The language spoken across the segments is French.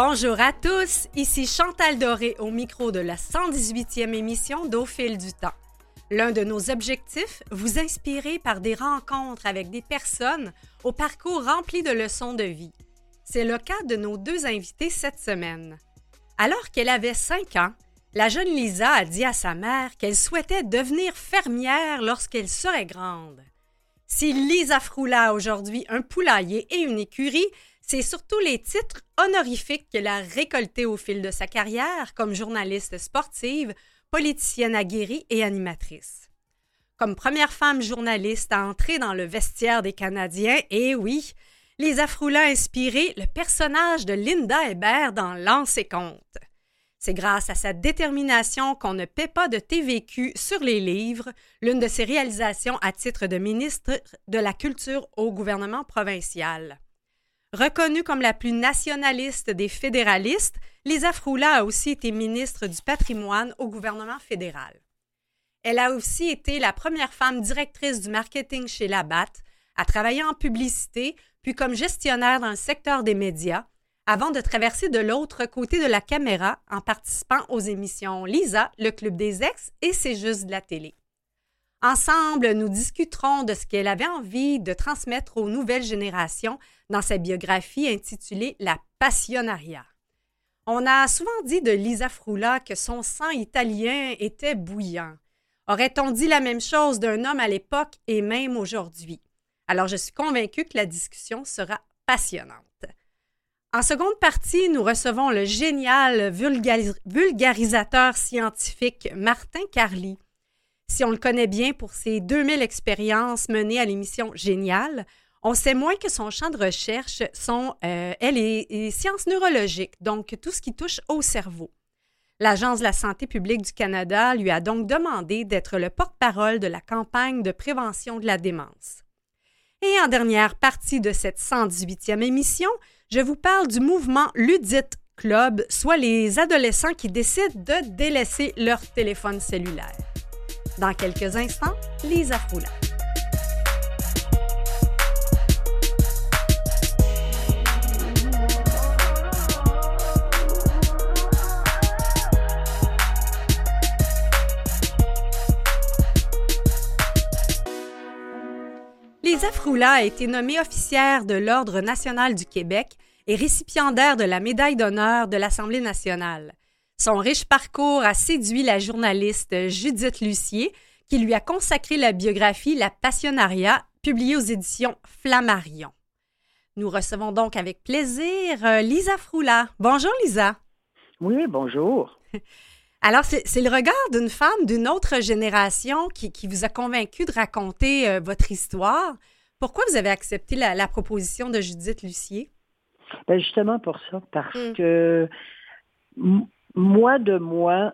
Bonjour à tous, ici Chantal Doré au micro de la 118e émission d'Au fil du temps. L'un de nos objectifs, vous inspirer par des rencontres avec des personnes au parcours rempli de leçons de vie. C'est le cas de nos deux invités cette semaine. Alors qu'elle avait 5 ans, la jeune Lisa a dit à sa mère qu'elle souhaitait devenir fermière lorsqu'elle serait grande. Si Lisa Froula aujourd'hui un poulailler et une écurie, c'est surtout les titres honorifiques qu'elle a récoltés au fil de sa carrière comme journaliste sportive, politicienne aguerrie et animatrice. Comme première femme journaliste à entrer dans le vestiaire des Canadiens, et oui, Lisa Froula a inspiré le personnage de Linda Hébert dans Lance et Compte. C'est grâce à sa détermination qu'on ne paie pas de TVQ sur les livres, l'une de ses réalisations à titre de ministre de la Culture au gouvernement provincial. Reconnue comme la plus nationaliste des fédéralistes, Lisa Froula a aussi été ministre du patrimoine au gouvernement fédéral. Elle a aussi été la première femme directrice du marketing chez Labatt, a travaillé en publicité, puis comme gestionnaire dans le secteur des médias, avant de traverser de l'autre côté de la caméra en participant aux émissions Lisa, le Club des Ex et C'est juste de la télé. Ensemble, nous discuterons de ce qu'elle avait envie de transmettre aux nouvelles générations dans sa biographie intitulée La Passionaria. On a souvent dit de Lisa Froula que son sang italien était bouillant. Aurait-on dit la même chose d'un homme à l'époque et même aujourd'hui? Alors je suis convaincue que la discussion sera passionnante. En seconde partie, nous recevons le génial vulgarisateur scientifique Martin Carly si on le connaît bien pour ses 2000 expériences menées à l'émission Génial, on sait moins que son champ de recherche sont, euh, elle, est, sciences neurologiques, donc tout ce qui touche au cerveau. L'Agence de la santé publique du Canada lui a donc demandé d'être le porte-parole de la campagne de prévention de la démence. Et en dernière partie de cette 118e émission, je vous parle du mouvement Ludite Club, soit les adolescents qui décident de délaisser leur téléphone cellulaire. Dans quelques instants, Lisa Froula. Lisa Froula a été nommée officière de l'Ordre national du Québec et récipiendaire de la médaille d'honneur de l'Assemblée nationale. Son riche parcours a séduit la journaliste Judith Lucier, qui lui a consacré la biographie La Passionaria, publiée aux éditions Flammarion. Nous recevons donc avec plaisir euh, Lisa Froula. Bonjour Lisa. Oui, bonjour. Alors, c'est le regard d'une femme d'une autre génération qui, vous a convaincu de raconter euh, votre histoire. Pourquoi vous avez accepté la, proposition de Judith Lucier? Ben justement pour ça, parce hmm. que moi de moi,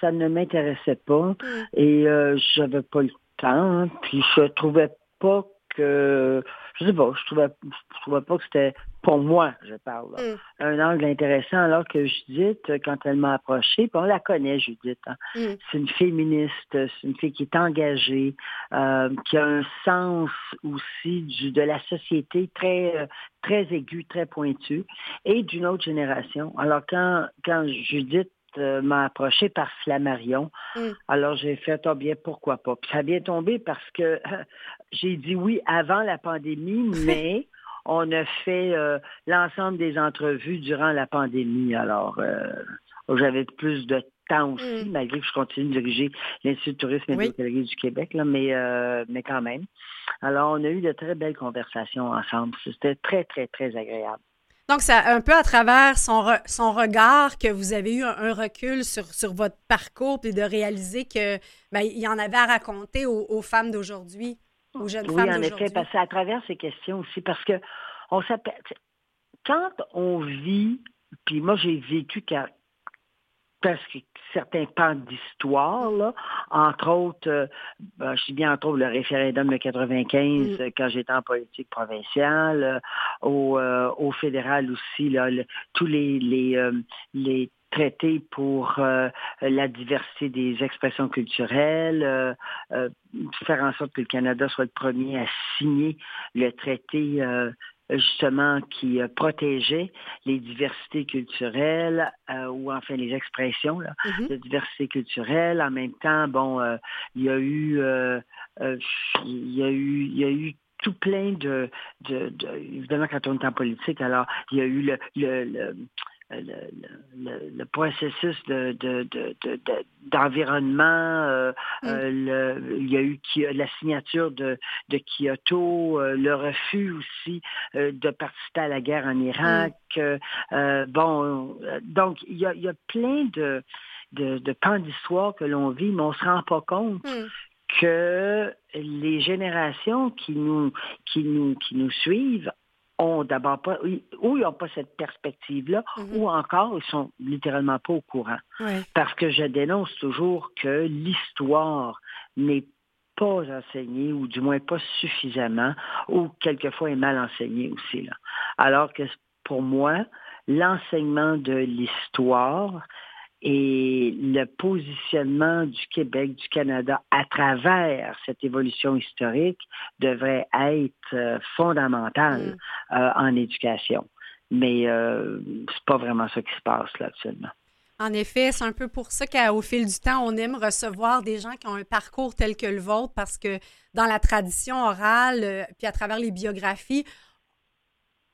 ça ne m'intéressait pas mm. et euh, j'avais pas le temps. Puis je trouvais pas que je sais pas, je trouvais, je trouvais pas que c'était pour moi, je parle, mm. un angle intéressant, alors que Judith, quand elle m'a approché, puis on la connaît, Judith, hein. mm. c'est une féministe, c'est une fille qui est engagée, euh, qui a un sens aussi du, de la société très, euh, très aigu, très pointu, et d'une autre génération. Alors quand, quand Judith euh, m'a approché par Flammarion. Mm. Alors j'ai fait, oh bien, pourquoi pas? Puis ça a bien tombé parce que j'ai dit oui avant la pandémie, mais on a fait euh, l'ensemble des entrevues durant la pandémie. Alors euh, j'avais plus de temps aussi, mm. malgré que je continue de diriger l'Institut de tourisme et de du Québec, là, mais, mais quand même. Alors, on a eu de très belles conversations ensemble. C'était très, très, très agréable. Donc, c'est un peu à travers son, son regard que vous avez eu un, recul sur, sur, votre parcours, puis de réaliser que ben, il y en avait à raconter aux, femmes d'aujourd'hui, aux jeunes femmes d'aujourd'hui. Oui, en effet, parce à travers ces questions aussi, parce que on quand on vit, puis moi j'ai vécu parce que certains pans d'histoire, entre autres, euh, ben, je dis bien entre autres le référendum de 95 mm. quand j'étais en politique provinciale, euh, au, euh, au, fédéral aussi, là, tous les, les, les traités pour la diversité des expressions culturelles, faire en sorte que le Canada soit le premier à signer le traité justement qui protégeait les diversités culturelles ou enfin les expressions mm-hmm. de diversité culturelle. En même temps, bon, il y a eu, il y a eu, il y a eu tout plein de, de, évidemment quand on est en politique, alors il y a eu le, le, le, le, processus de, d'environnement, euh, mm. euh, il y a eu la signature de, de Kyoto, euh, le refus aussi de participer à la guerre en Irak. Mm. bon, donc il y a, il y a plein de, de, de pans d'histoire que l'on vit, mais on ne se rend pas compte mm que les générations qui nous, qui nous, qui nous suivent ont d'abord pas, ou ils n'ont pas cette perspective-là, mhm. ou encore ils sont littéralement pas au courant. Parce que je dénonce toujours que l'histoire n'est pas enseignée, ou du moins pas suffisamment, ou quelquefois est mal enseignée aussi. Là. Alors que pour moi, l'enseignement de l'histoire, et le positionnement du Québec, du Canada à travers cette évolution historique devrait être euh, fondamental mm. euh, en éducation. Mais euh, c'est pas vraiment ça qui se passe là actuellement. En effet, c'est un peu pour ça qu'au fil du temps, on aime recevoir des gens qui ont un parcours tel que le vôtre parce que dans la tradition orale, puis à travers les biographies,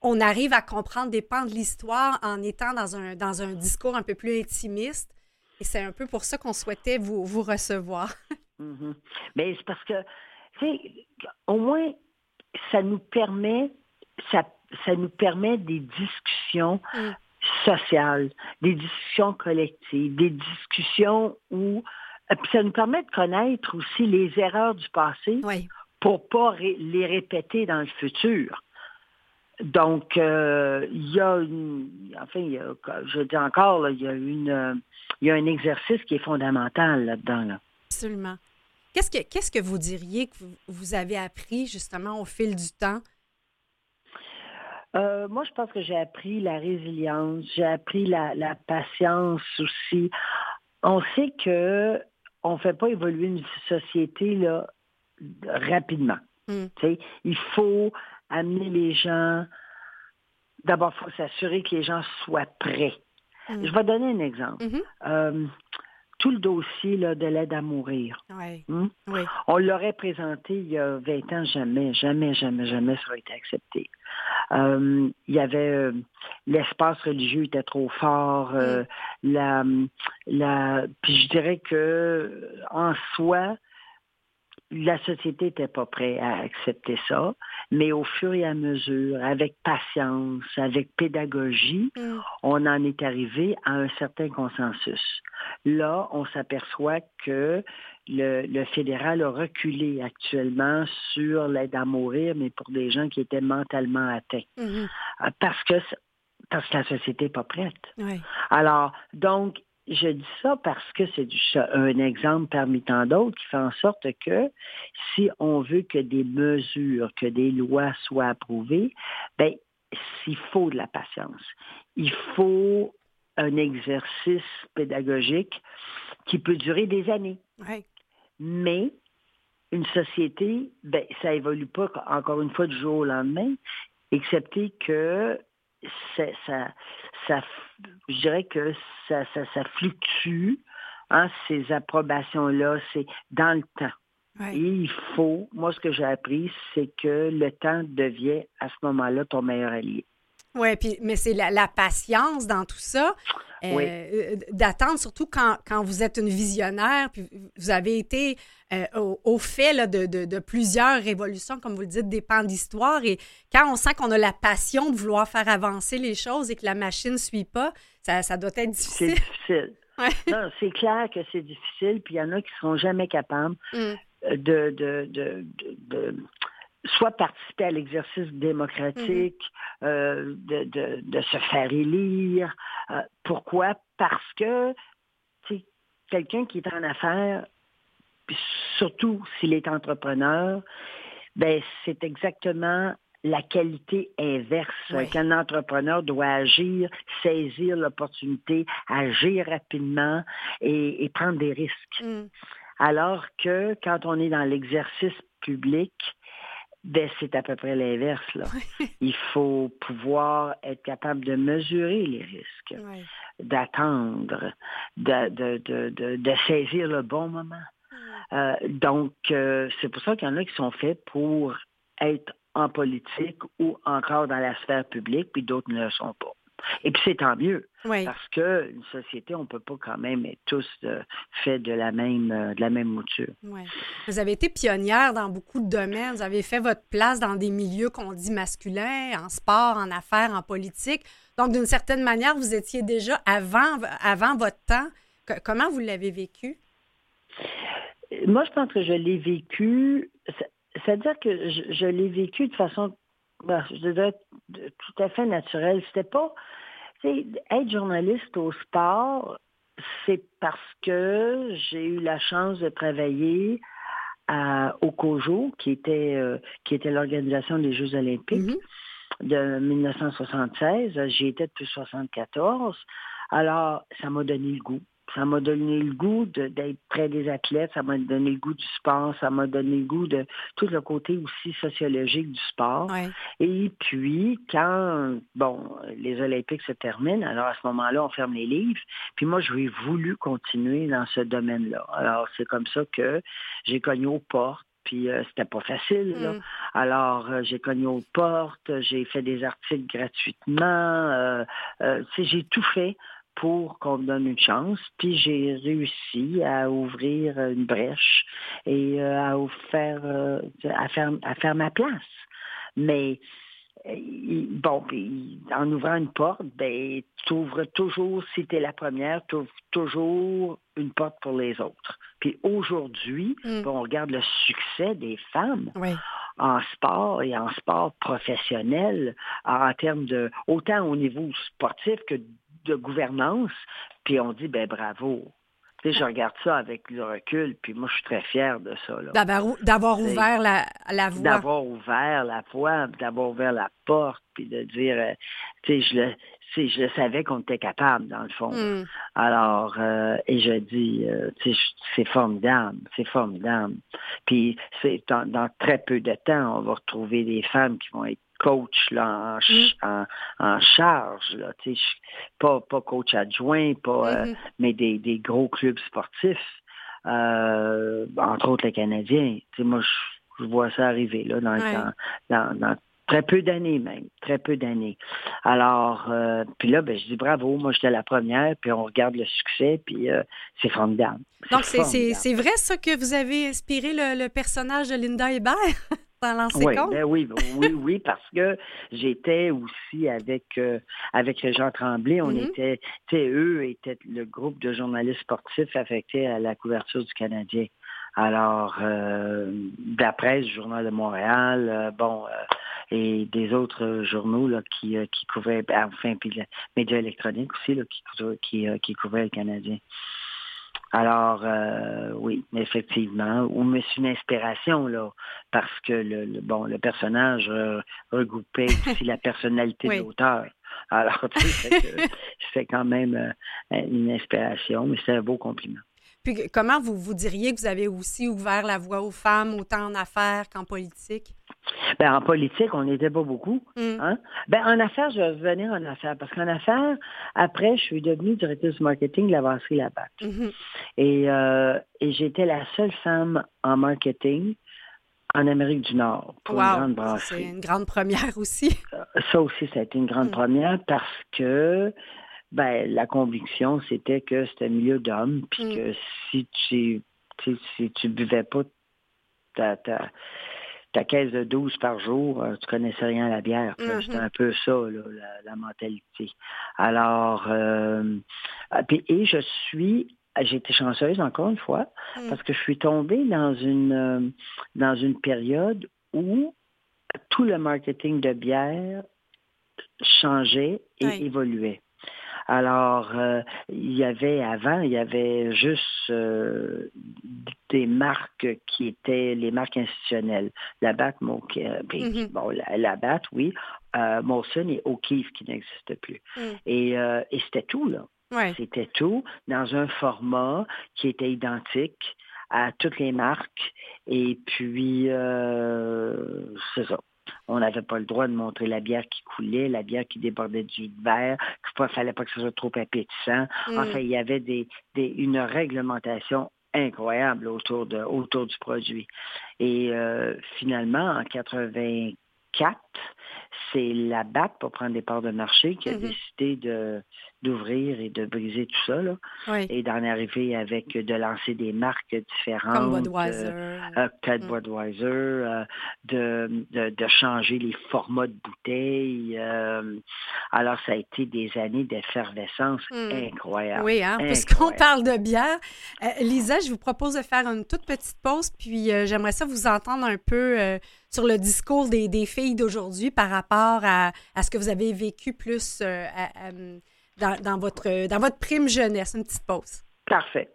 on arrive à comprendre des pans de l'histoire en étant dans un, dans un discours un peu plus intimiste. Et c'est un peu pour ça qu'on souhaitait vous, vous recevoir. Mm-hmm. Mais c'est parce que, tu sais, au moins, ça nous permet, ça, ça nous permet des discussions mm. sociales, des discussions collectives, des discussions où euh, ça nous permet de connaître aussi les erreurs du passé pour pas les répéter dans le futur. Donc, euh, il y a une, enfin, je dis encore, il y a une, il y a un exercice qui est fondamental là-dedans. Absolument. Qu'est-ce que, qu'est-ce que vous diriez que vous, avez appris justement au fil du temps? Euh, moi, je pense que j'ai appris la résilience, j'ai appris la, la patience aussi. On sait que on ne fait pas évoluer une société là, rapidement. Hmm. Il faut amener les gens. D'abord, il faut s'assurer que les gens soient prêts. Mm. Je vais donner un exemple. Mm-hmm. Euh, tout le dossier de l'aide à mourir. Hmm? On l'aurait présenté il y a 20 ans, jamais, jamais, jamais, jamais ça aurait été accepté. Euh, il y avait euh, l'espace religieux était trop fort. Mm. la, la, puis je dirais que en soi, la société n'était pas prête à accepter ça, mais au fur et à mesure, avec patience, avec pédagogie, mm. on en est arrivé à un certain consensus. Là, on s'aperçoit que le, fédéral a reculé actuellement sur l'aide à mourir, mais pour des gens qui étaient mentalement atteints. Mm-hmm. Parce que parce que la société n'est pas prête. Alors, donc, je dis ça parce que c'est un exemple parmi tant d'autres qui fait en sorte que si on veut que des mesures, que des lois soient approuvées, ben, il faut de la patience. Il faut un exercice pédagogique qui peut durer des années. Mais une société, ben, ça évolue pas encore une fois du jour au lendemain, excepté que ça, ça, je dirais que ça, ça, ça fluctue, hein, ces approbations-là, c'est dans le temps. Et il faut, moi ce que j'ai appris, c'est que le temps devient à ce moment-là ton meilleur allié. Oui, puis mais c'est la, patience dans tout ça, euh, euh, d'attendre surtout quand, quand, vous êtes une visionnaire, puis vous avez été euh, au, fait de, de, plusieurs révolutions, comme vous le dites, des pans d'histoire, et quand on sent qu'on a la passion de vouloir faire avancer les choses et que la machine ne suit pas, ça, ça doit être difficile. C'est difficile. c'est clair que c'est difficile, puis il y en a qui ne seront jamais capables mm. de, de, de soit participer à l'exercice démocratique, mm-hmm. euh, de, de, se faire élire. Euh, pourquoi? Parce que quelqu'un qui est en affaires, surtout s'il est entrepreneur, ben c'est exactement la qualité inverse qu'un entrepreneur doit agir, saisir l'opportunité, agir rapidement et, prendre des risques. Mm. Alors que quand on est dans l'exercice public, Ben, c'est à peu près l'inverse. Là. Il faut pouvoir être capable de mesurer les risques, d'attendre, de, de, de, de, saisir le bon moment. Euh, donc, euh, c'est pour ça qu'il y en a qui sont faits pour être en politique ou encore dans la sphère publique, puis d'autres ne le sont pas. Et puis c'est tant mieux. Parce que une société, on ne peut pas quand même être tous euh, faits de la même de la même mouture. Vous avez été pionnière dans beaucoup de domaines. Vous avez fait votre place dans des milieux qu'on dit masculins, en sport, en affaires, en politique. Donc, d'une certaine manière, vous étiez déjà avant, avant votre temps. comment vous l'avez vécu? Moi, je pense que je l'ai vécu, c'est-à-dire que je, l'ai vécu de façon, ben, je dirais, tout à fait naturelle. C'était pas, être journaliste au sport, c'est parce que j'ai eu la chance de travailler au COJO, qui était, euh, qui était l'organisation des Jeux olympiques mm-hmm. de 1976. J'y étais depuis 1974. Alors, ça m'a donné le goût. Ça m'a donné le goût d'être près des athlètes, ça m'a donné le goût du sport, ça m'a donné le goût de tout le côté aussi sociologique du sport. Et puis, quand, bon, les Olympiques se terminent, alors à ce moment-là, on ferme les livres. Puis moi, j'ai voulu continuer dans ce domaine-là. Alors, c'est comme ça que j'ai cogné aux portes puis euh, c'était pas facile. Là. Mm. Alors, euh, j'ai cogné aux portes, j'ai fait des articles gratuitement, euh, j'ai tout fait pour qu'on me donne une chance. Puis j'ai réussi à ouvrir une brèche et euh, à, faire, euh, à, faire, à faire ma place. Mais euh, bon, en ouvrant une porte, ben, tu ouvres toujours, si tu es la première, tu ouvres toujours une porte pour les autres. Puis aujourd'hui, mm. on regarde le succès des femmes. en sport et en sport professionnel, en termes de, autant au niveau sportif que de gouvernance, puis on dit, ben bravo. Tu sais, je regarde ça avec le recul, puis moi, je suis très fier de ça. D'avoir ouvert la, la voie. D'avoir ouvert la voie, d'avoir ouvert la porte, puis de dire, euh, tu sais, je le, je savais qu'on était capable, dans le fond. Hmm. Alors, euh, et je dis, euh, c'est formidable, c'est formidable. Puis, c'est dans, très peu de temps, on va retrouver des femmes qui vont être coach là, en, mm. charge, là, pas, pas coach adjoint, pas, euh, mm-hmm. mais des, des, gros clubs sportifs, euh, entre autres les Canadiens. moi, je, vois ça arriver là, dans, dans, dans, très peu d'années même, très peu d'années. Alors, euh, puis là, ben, je dis bravo, moi j'étais la première, puis on regarde le succès, puis c'est formidable. Donc, c'est vrai ça que vous avez inspiré le, le personnage de Linda Hébert? oui, ben oui, oui, oui, parce que j'étais aussi avec euh, avec Jean Tremblay. On mm-hmm. était, tu sais, eux étaient le groupe de journalistes sportifs affectés à la couverture du Canadien. Alors, euh, d'après le Journal de Montréal, euh, bon, et des autres journaux là, qui, qui couvraient, ben, enfin, puis les médias électroniques aussi, là, qui, qui, qui couvraient le Canadien. Alors, euh, oui, effectivement. Ou mais c'est une inspiration, là, parce que le, bon, le personnage euh, regroupait aussi la personnalité de l'auteur. Alors, tu sais, c'est quand même euh, une inspiration, mais c'est un beau compliment. Puis comment vous, vous diriez que vous avez aussi ouvert la voie aux femmes, autant en affaires qu'en politique? Ben, en politique, on n'était pas beaucoup. Mm. Hein? Ben, en affaires, je vais revenir en affaires. Parce qu'en affaires, après, je suis devenue directrice marketing de la brasserie Labatt. Mm-hmm. Et, euh, et j'étais la seule femme en marketing en Amérique du Nord pour une grande brasserie. C'est une grande première aussi. Euh, ça aussi, ça a été une grande mm. première parce que ben, la conviction, c'était que c'était un milieu d'hommes, puis mm. que si tu, si tu buvais pas ta, ta, ta, caisse de 12 par jour, euh, tu connaissais rien à la bière. Mm-hmm. C'était un peu ça, la, mentalité. Alors, euh, puis, et je suis j'ai été chanceuse encore une fois mm. parce que je suis tombée dans une euh, dans une période où tout le marketing de bière changeait et évoluait. Alors, euh, il y avait avant, il y avait juste euh, des marques qui étaient les marques institutionnelles. La BAT, bon, mm-hmm. bon, la, la BAT, oui. Euh, Molson et O'Keeffe qui n'existent plus. Mm. Et, euh, et c'était tout, là. C'était tout dans un format qui était identique à toutes les marques. Et puis, c'est ça. On n'avait pas le droit de montrer la bière qui coulait, la bière qui débordait du verre, qu'il ne fallait pas que ce soit trop appétissant. Mm. Enfin, il y avait des, une réglementation incroyable autour, de, autour du produit. Et euh, finalement, en 84, c'est la BAP pour prendre des parts de marché qui a mm-hmm. décidé de, d'ouvrir et de briser tout ça, là. et d'en arriver avec, de lancer des marques différentes. Comme Budweiser. Euh, euh mm. euh, de, de, de, changer les formats de bouteilles. Euh, alors, ça a été des années d'effervescence mm. incroyable. Oui, hein, puisqu'on parle de bière. Lisa, je vous propose de faire une toute petite pause, puis j'aimerais ça vous entendre un peu sur le discours des, des filles d'aujourd'hui par rapport à, à, ce que vous avez vécu plus à, dans, votre, dans votre prime jeunesse. Une petite pause. Parfait.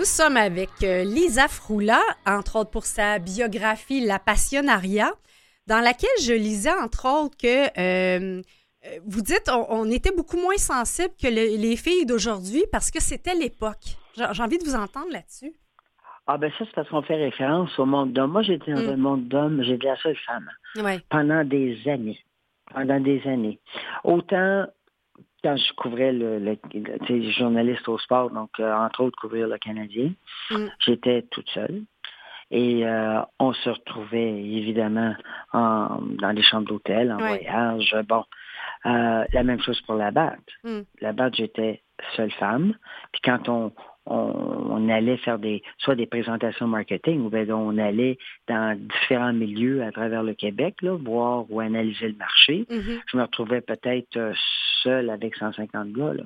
Nous sommes avec euh, Lisa Froula, entre autres pour sa biographie La Passionaria, dans laquelle je lisais, entre autres, que euh, euh, vous dites on, était beaucoup moins sensible que les filles d'aujourd'hui parce que c'était l'époque. J'ai envie de vous entendre là-dessus. Ah ben ça, c'est parce qu'on fait référence au monde d'hommes. Moi, j'étais dans mm. un monde d'hommes, j'étais la seule femme. Pendant des années. Pendant des années. Autant quand je couvrais le, le, journaliste au sport, donc euh, entre autres couvrir le Canadien, mm. j'étais toute seule. Et euh, on se retrouvait évidemment en, dans les chambres d'hôtel, en voyage. Bon, euh, la même chose pour la batte. Mm. La batte, j'étais seule femme. Puis quand on, on, allait faire des soit des présentations marketing ou bien on allait dans différents milieux à travers le Québec, là, voir ou analyser le marché. Mm-hmm. Je me retrouvais peut-être seul avec 150 gars. Là.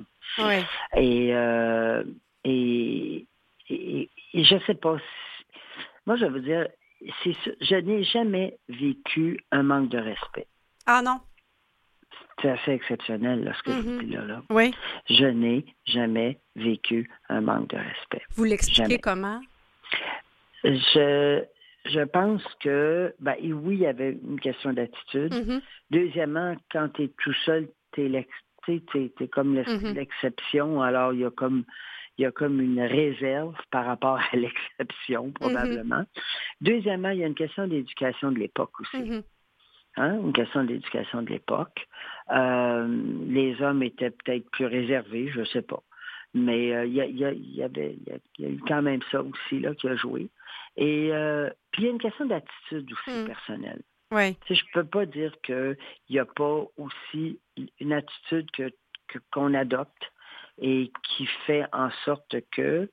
Euh, et, et, et, je sais pas. Moi, je veux dire, je n'ai jamais vécu un manque de respect. Ah non? C'est assez exceptionnel, ce que je mm-hmm. dis là. Oui. Je n'ai jamais vécu un manque de respect. Vous l'expliquez comment? Je, je pense que, ben, oui, il y avait une question d'attitude. Mm-hmm. Deuxièmement, quand tu es tout seul, tu es tu es, comme mm-hmm. l'exception, alors il y a comme il y a comme une réserve par rapport à l'exception, probablement. Deuxièmement, il y a une question d'éducation de l'époque aussi. Hein? Une question d'éducation de l'époque. Euh, les hommes étaient peut-être plus réservés, je ne sais pas. Mais il y, y, avait, y, a eu quand même ça aussi là, qui a joué. Et euh, puis il y a une question d'attitude aussi mm. personnelle. Ouais. je ne peux pas dire qu'il n'y a pas aussi une attitude que, qu'on adopte et qui fait en sorte que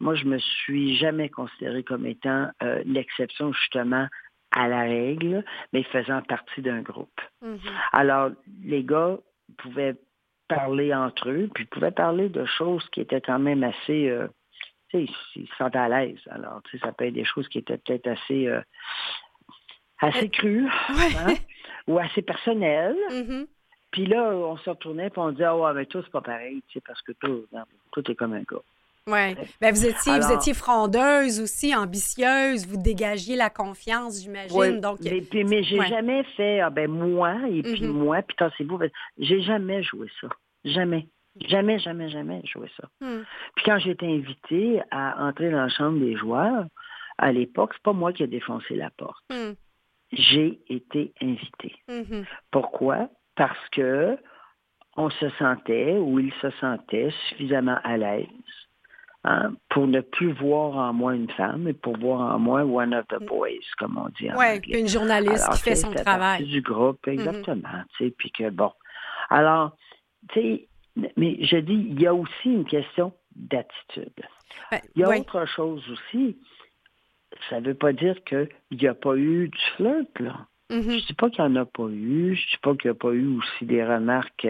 moi, je me suis jamais considérée comme étant euh, l'exception justement à la règle, mais faisant partie d'un groupe. Mm-hmm. Alors, les gars pouvaient parler entre eux, puis pouvaient parler de choses qui étaient quand même assez... Euh, tu sais, ils se sentent à l'aise. Alors, tu sais, ça peut être des choses qui étaient peut-être assez... Euh, assez cru hein, ou assez personnel. Mm-hmm. Puis là, on se retournait et on disait, ah ouais, mais toi, c'est pas pareil, tu sais, parce que toi, tout est comme un gars. Oui. Ben, vous, étiez, vous étiez frondeuse aussi, ambitieuse, vous dégagiez la confiance, j'imagine. donc... Mais, puis, mais j'ai jamais fait, ah ben moi, et puis mm-hmm. moi, puis c'est vous. Ben, j'ai jamais joué ça. Jamais. Jamais, jamais, jamais joué ça. Mm. Puis quand j'ai été invitée à entrer dans la chambre des joueurs, à l'époque, c'est pas moi qui ai défoncé la porte. Mm j'ai été invité. Mm-hmm. Pourquoi? Parce que on se sentait ou il se sentait suffisamment à l'aise hein, pour ne plus voir en moi une femme, mais pour voir en moi one of the boys, comme on dit ouais, une journaliste qui fait son travail. du groupe, mm-hmm. exactement. Puis que bon. Alors, tu sais, mais je dis, il y a aussi une question d'attitude. Ben, il y a autre chose aussi ça ne veut pas dire qu'il n'y a pas eu du flirt, là. Mm-hmm. Je ne dis pas qu'il n'y en a pas eu. Je ne dis pas qu'il n'y a pas eu aussi des remarques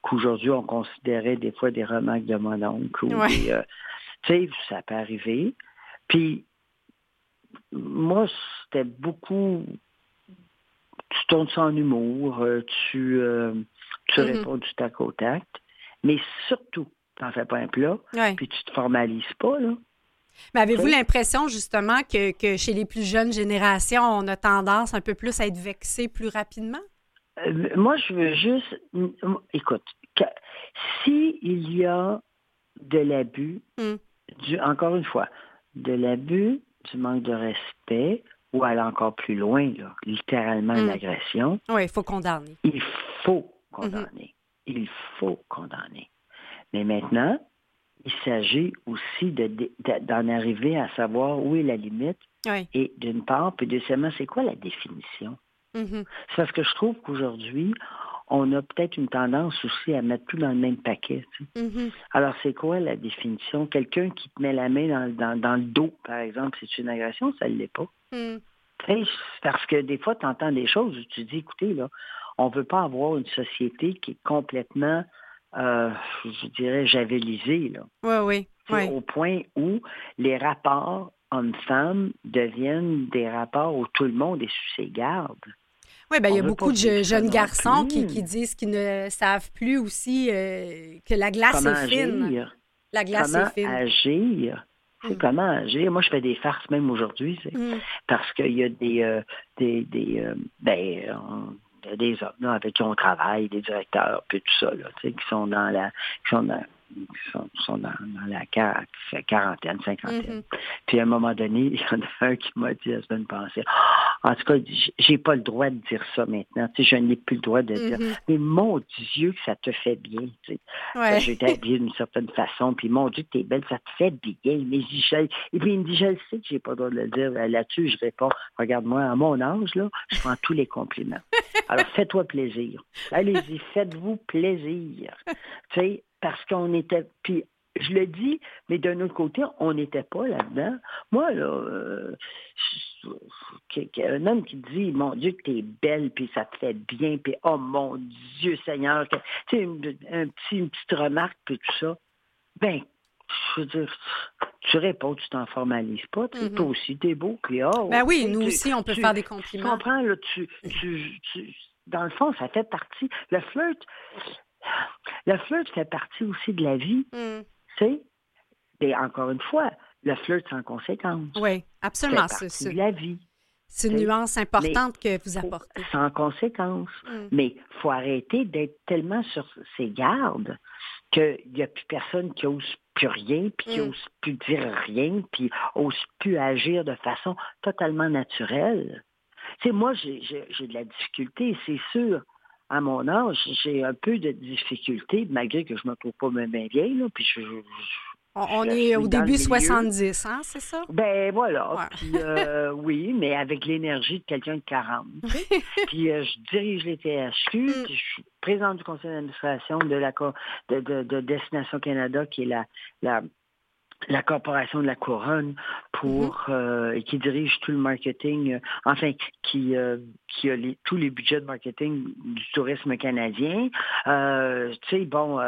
qu'aujourd'hui on considérait des fois des remarques de mon oncle. Euh, tu sais, ça peut arriver. Puis, moi, c'était beaucoup. tournes ça en humour, euh, tu, euh, tu mm-hmm. réponds du tac au tact, mais surtout, tu n'en fais pas un plat, puis tu te formalises pas, là. Mais avez-vous l'impression justement que, que, chez les plus jeunes générations, on a tendance un peu plus à être vexé plus rapidement? moi, je veux juste... Écoute, s'il y a de l'abus, mm. Encore une fois, de l'abus, du manque de respect, ou aller encore plus loin, littéralement mm. agression. Oui, il faut condamner. Il faut condamner. Mm-hmm. Il faut condamner. Mais maintenant, il s'agit aussi d'en arriver à savoir où est la limite. Et d'une part, puis deuxièmement, c'est quoi la définition? Mm-hmm. C'est parce que je trouve qu'aujourd'hui, on a peut-être une tendance aussi à mettre tout dans le même paquet. Mm-hmm. Alors, c'est quoi la définition? Quelqu'un qui te met la main dans, le dos, par exemple, c'est une agression, ça ne l'est pas. Mm. Parce que des fois, tu entends des choses où tu dis, écoutez, là, on ne veut pas avoir une société qui est complètement, euh, je dirais, javelisée. Là. Oui, oui. Au point où les rapports hommes-femmes deviennent des rapports où tout le monde est sous ses gardes. Oui, ben, il y a beaucoup de jeunes garçons qui, disent qu'ils ne savent plus aussi euh, que la glace est fine. La glace comment est fine. agir? C'est mm. comment agir? Moi, je fais des farces même aujourd'hui, mm. parce qu'il y a des, euh, des, des euh, ben, des hommes avec qui on travaille, des directeurs, puis tout ça, là, qui sont dans la, qui sont dans, sont, sont dans, la quarantaine, cinquantaine. Mm-hmm. Puis à un moment donné, il y en a un qui m'a dit la semaine passée, en tout cas, j'ai pas le droit de dire ça maintenant. Tu sais, je n'ai plus le droit de dire. Mm-hmm. Mais mon Dieu, que ça te fait bien. Tu sais. Ouais. J'étais habillée d'une certaine façon, puis mon Dieu, que t'es belle, ça te fait bien. Mais et puis il me dit, je le sais que j'ai pas le droit de le dire. Là-dessus, je réponds, regarde-moi, à mon âge, là, je prends tous les compliments. Alors, fais-toi plaisir. Allez-y, faites-vous plaisir. Tu sais, parce qu'on était. Puis je le dis, mais d'un autre côté, on n'était pas là-dedans. Moi, là, euh, un homme qui dit, mon Dieu, que t'es belle, puis ça te fait bien, puis oh mon Dieu Seigneur, tu sais, un petit, une petite remarque, puis tout ça, ben, je veux dire, tu réponds, tu t'en formalises pas. Mm-hmm. Toi aussi, t'es beau, puis oh, Ben oui, nous aussi, on peut faire des compliments. Tu comprends, là, tu, dans le fond, ça fait partie. Le flirt, le flirt fait partie aussi de la vie. Mm. Tu sais? Et encore une fois, le flirt sans conséquence. Oui, absolument. C'est de la vie. C'est une nuance importante que vous apportez. Sans conséquence. Mm. Mais il faut arrêter d'être tellement sur ses gardes qu'il n'y a plus personne qui ose plus rien, puis qui n'ose mm. plus dire rien, puis ose plus agir de façon totalement naturelle. Tu sais, moi, j'ai de la difficulté, c'est sûr à mon âge, j'ai un peu de difficulté, malgré que je ne me trouve pas même vieille, là, puis je, on, est au début 70, hein, c'est ça? Ben voilà. Puis, euh, oui, mais avec l'énergie de quelqu'un de 40. puis euh, je dirige les THQ, mm. puis je suis présidente du conseil d'administration de la de, de, de, Destination Canada, qui est la, la la corporation de la couronne pour mm-hmm. euh, qui dirige tout le marketing, euh, enfin qui euh, qui a tous les budgets de marketing du tourisme canadien. tu sais bon,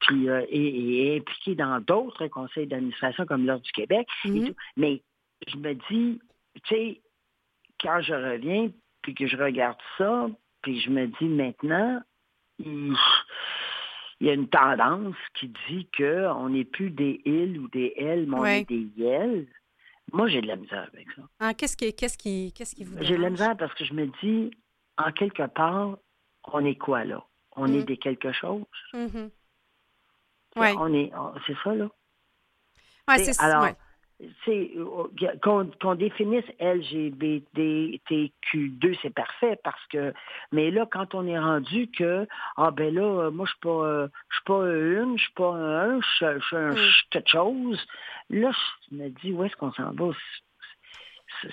puis et, est impliqué dans d'autres conseils d'administration comme l'ordre du Québec. Mm-hmm. Mais je me dis, tu sais, quand je reviens puis que je regarde ça, puis je me dis maintenant il y a une tendance qui dit qu'on n'est plus des îles ou des L, mais on est des yels. Moi, j'ai de la misère avec ça. Ah, qu'est-ce qui, qu'est-ce qui, qu'est-ce qui vous J'ai de la misère parce que je me dis, en quelque part, on est quoi là? On est mm. des quelque chose. Mm-hmm. On est, c'est ça là? Ouais, c'est ça qu'on définisse LGBTQ2, c'est parfait parce que mais là quand on est rendu que ah ben là moi je suis pas je suis pas une, je suis pas un, je suis mm. quelque chose. Là je me dis où est-ce qu'on s'en va? C'est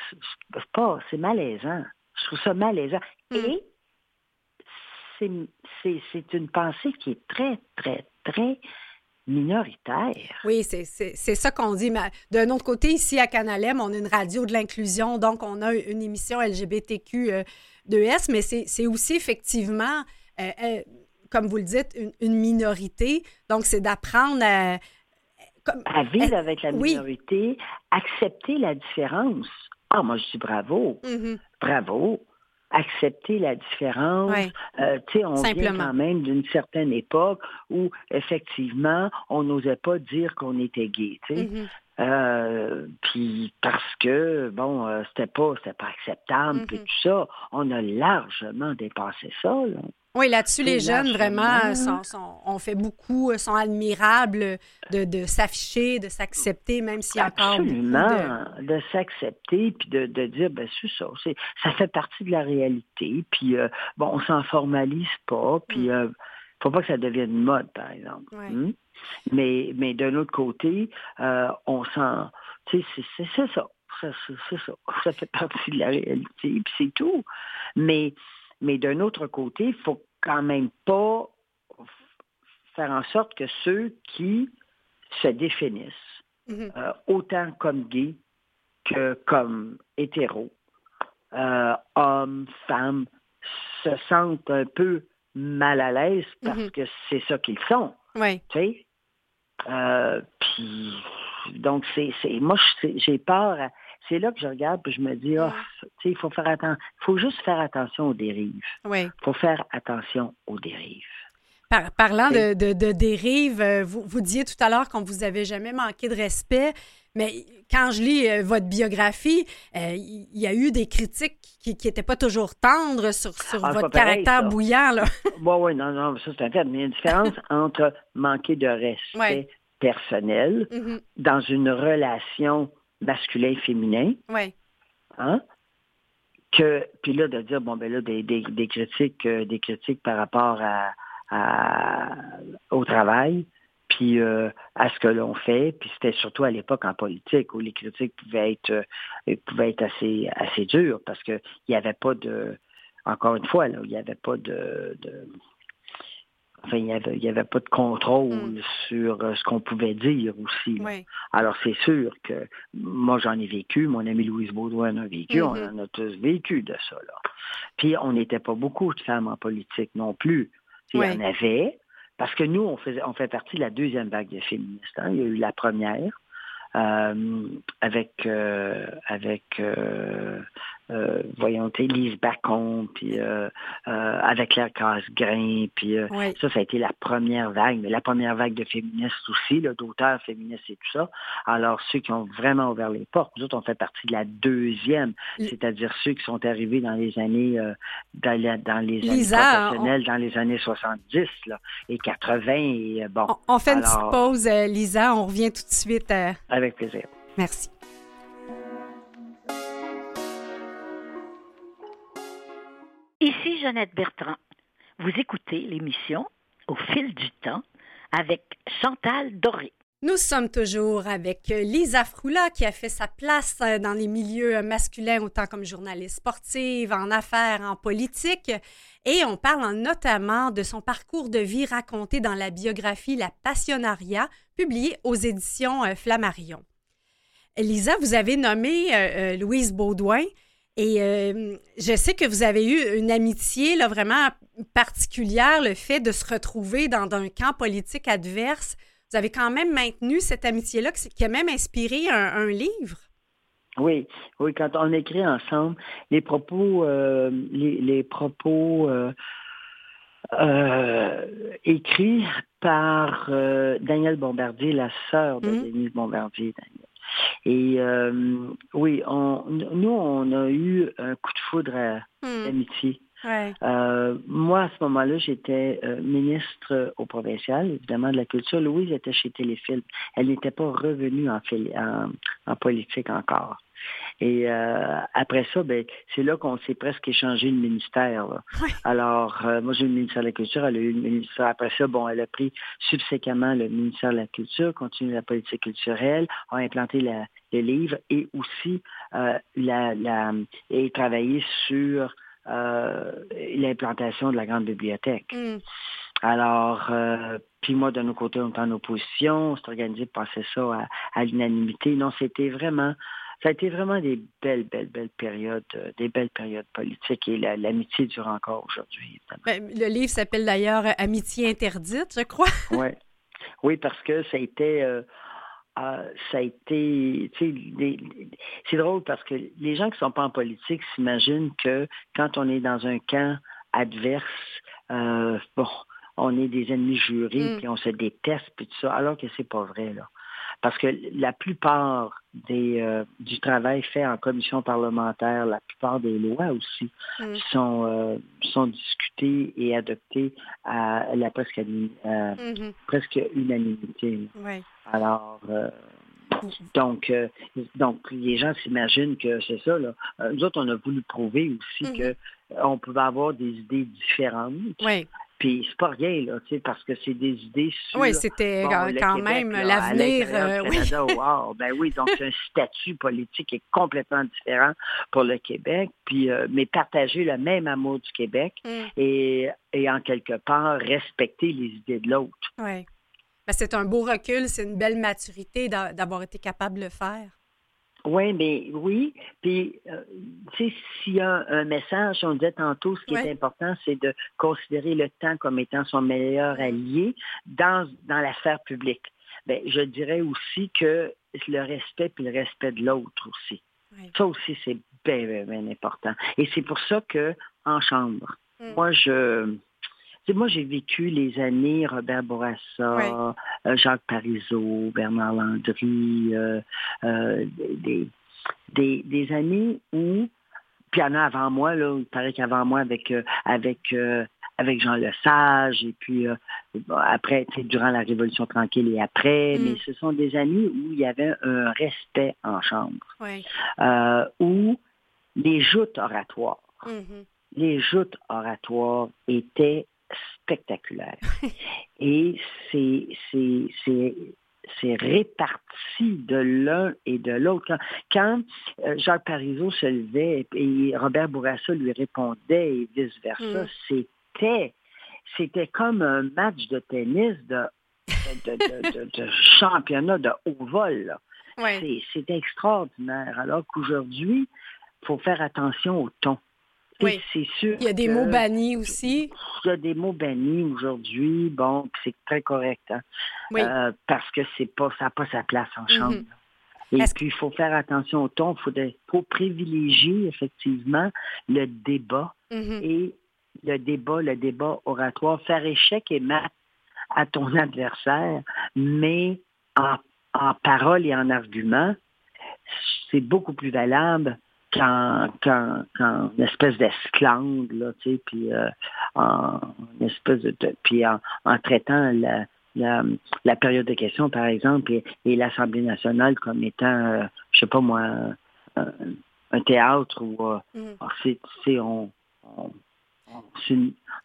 pas c'est malaisant. Je trouve ça malaisant mm. et c'est une pensée qui est très très très minoritaire. Oui, c'est ça qu'on dit. Mais d'un autre côté, ici à Canalem, on a une radio de l'inclusion, donc on a une émission LGBTQ2S, euh, mais c'est aussi effectivement, euh, euh, comme vous le dites, une, minorité. Donc, c'est d'apprendre à... à vivre avec la minorité, accepter la différence. Ah, moi, je dis bravo. Mm-hmm. Bravo. Accepter la différence. Euh, on vient quand même d'une certaine époque où, effectivement, on n'osait pas dire qu'on était gay. Mm-hmm. Euh, puis parce que bon, euh, c'était pas c'était pas acceptable puis mm-hmm. tout ça, on a largement dépassé ça. Là. Oui, là-dessus, les jeunes, vraiment, sont, sont, on fait beaucoup, euh, sont admirables de, de s'afficher, de s'accepter, même s'il y a encore Absolument, de, s'accepter, puis de, de dire, ben c'est ça, ça fait partie de la réalité, puis euh, bon, on s'en formalise pas, puis mm. euh, faut pas que ça devienne une mode, par exemple. Hmm? Mais, mais d'un autre côté, euh, on sent, tu sais, c'est ça, c'est ça, ça fait partie de la réalité, puis c'est tout. Mais mais d'un autre côté, il faut quand même pas faire en sorte que ceux qui se définissent mm-hmm. euh, autant comme gays que comme hétéros, euh, hommes, femmes, se sentent un peu mal à l'aise parce mm-hmm. que c'est ça qu'ils sont. Oui. Tu sais? Euh, puis, donc, c'est, moi, j'ai peur c'est là que je regarde et je me dis, oh, il faut faire attention. Faut juste faire attention aux dérives. Il faut faire attention aux dérives. parlant de, de, dérives, euh, vous, vous disiez tout à l'heure qu'on vous avait jamais manqué de respect, mais quand je lis euh, votre biographie, euh, il y a eu des critiques qui n'étaient pas toujours tendres sur, sur ah, votre caractère bouillant. Oui, oui, non, non, ça c'est un fait. Mais il y a une différence entre manquer de respect personnel mm-hmm. dans une relation masculin-féminin. Oui. Hein? Que, puis là, de dire, bon, ben là, des, des, critiques, euh, des critiques par rapport à, au travail, puis euh, à ce que l'on fait, puis c'était surtout à l'époque en politique où les critiques pouvaient être euh, pouvaient être assez assez dures parce que il n'y avait pas de encore une fois là, il n'y avait pas de Enfin, il n'y avait, y avait pas de contrôle mm. sur euh, ce qu'on pouvait dire aussi. Alors, c'est sûr que moi, j'en ai vécu, mon ami Louise Baudouin en a vécu, on mm-hmm. en a tous vécu de ça. Là. Puis, on n'était pas beaucoup de femmes en politique non plus. Il y en avait, parce que nous, on, faisait, on fait partie de la deuxième vague de féministes. Hein. Il y a eu la première, euh, avec, euh, avec euh, euh, voyons, Lise Bacon, puis euh, euh, avec Claire Casgrain, puis ça, ça a été la première vague, mais la première vague de féministes aussi, d'auteurs féministes et tout ça. Alors, ceux qui ont vraiment ouvert les portes, nous autres, on fait partie de la deuxième, c'est-à-dire ceux qui sont arrivés dans les années, dans, les années professionnelles, dans les années 70 là, et 80. Et, bon, on, fait une petite pause, Lisa, on revient tout de suite. Avec plaisir. Merci. Ici Jeannette Bertrand. Vous écoutez l'émission Au fil du temps avec Chantal Doré. Nous sommes toujours avec Lisa Froula qui a fait sa place dans les milieux masculins autant comme journaliste sportive, en affaires, en politique. Et on parle notamment de son parcours de vie raconté dans la biographie La Passionnariat, publiée aux éditions euh, Flammarion. Lisa, vous avez nommé euh, euh, Louise Baudouin. Et euh, je sais que vous avez eu une amitié là, vraiment particulière, le fait de se retrouver dans, un camp politique adverse. Vous avez quand même maintenu cette amitié-là qui a même inspiré un, livre. Oui, oui, quand on écrit ensemble, les propos, euh, les, propos euh, écrits par Daniel Bombardier, la sœur de mmh. Denis Bombardier, Daniel. Et euh, oui, on, nous, on a eu un coup de foudre hmm. d'amitié. Euh, moi, à ce moment-là, j'étais euh, ministre au provincial, évidemment, de la culture. Louise était chez Téléfilm. Elle n'était pas revenue en, en, politique encore. Et euh, après ça, ben, c'est là qu'on s'est presque échangé le ministère. Alors, euh, moi, j'ai eu le ministère de la Culture, elle a eu le ministère. Après ça, bon, elle a pris subséquemment le ministère de la Culture, continué la politique culturelle, a implanté la, le livre et aussi euh, la, la, et travaillé sur l'implantation de la grande bibliothèque. Mm. Alors, puis moi, de nos côtés, on était en opposition, on s'est organisé pour passer ça à, à l'unanimité. Non, c'était vraiment ça a été vraiment des belles, belles, belles périodes, euh, des belles périodes politiques et l'amitié dure encore aujourd'hui. Ben, le livre s'appelle d'ailleurs Amitié interdite, je crois. oui. Oui, parce que ça a été. Euh, euh, ça a été, c'est drôle parce que les gens qui sont pas en politique s'imaginent que quand on est dans un camp adverse, euh, bon, on est des ennemis jurés, mm. puis on se déteste, puis tout ça, alors que c'est pas vrai, là. Parce que la plupart des, euh, du travail fait en commission parlementaire, la plupart des lois aussi mm. sont, euh, sont discutées et adoptées à la presque, mm-hmm. presque unanimité. Alors, donc, donc, les gens s'imaginent que c'est ça. Là. Nous autres, on a voulu prouver aussi qu'on pouvait avoir des idées différentes. Oui. Puis c'est pas rien, là, tu sais, parce que c'est des idées sur... Oui, c'était quand même l'avenir. Euh, oui. wow, ben oui, donc c'est un statut politique qui est complètement différent pour le Québec, puis euh, mais partager le même amour du Québec mm. et, et en quelque part respecter les idées de l'autre. Oui. Ben, c'est un beau recul, c'est une belle maturité d'avoir été capable de le faire. Oui, mais oui. Puis, euh, tu sais, s'il y a un message, on disait tantôt, ce qui est important, c'est de considérer le temps comme étant son meilleur allié dans, dans la sphère publique. Bien, je dirais aussi que le respect puis le respect de l'autre aussi. Ça aussi, c'est bien, bien, important. Et c'est pour ça que en chambre, mm. moi, je moi, j'ai vécu les années Robert Bourassa, euh, Jacques Parizeau, Bernard Landry, euh, euh, des, des, des, années où, puis il y en a avant moi, là, il paraît qu'avant moi avec, avec, avec Jean Lesage, et puis après, durant la Révolution tranquille et après, mm. mais ce sont des années où il y avait un respect en chambre, où les joutes oratoires, mm-hmm. les joutes oratoires étaient spectaculaire. et c'est, c'est, réparti de l'un et de l'autre. Quand, euh, Jacques Parizeau se levait et Robert Bourassa lui répondait et vice-versa, mm. c'était, c'était comme un match de tennis de, de, championnat de haut vol. C'est, extraordinaire. Alors qu'aujourd'hui, il faut faire attention au ton. Oui. C'est sûr. Il y a des mots bannis aussi. Il y a des mots bannis aujourd'hui. Bon, c'est très correct. Hein? Euh, parce que c'est pas, ça n'a pas sa place en chambre. Mhm. Et puis, il faut faire attention au ton. Il faut, privilégier effectivement le débat mhm. et le débat, le débat oratoire, faire échec et mat à ton adversaire, mais en, en parole et en argument, c'est beaucoup plus valable qu'en, une espèce d'esclandre, là, tu sais, puis euh, en espèce de, puis en, traitant la, la, période de questions, par exemple, et, l'Assemblée nationale comme étant, euh, je sais pas moi, un, théâtre ou euh, mm. c'est, on,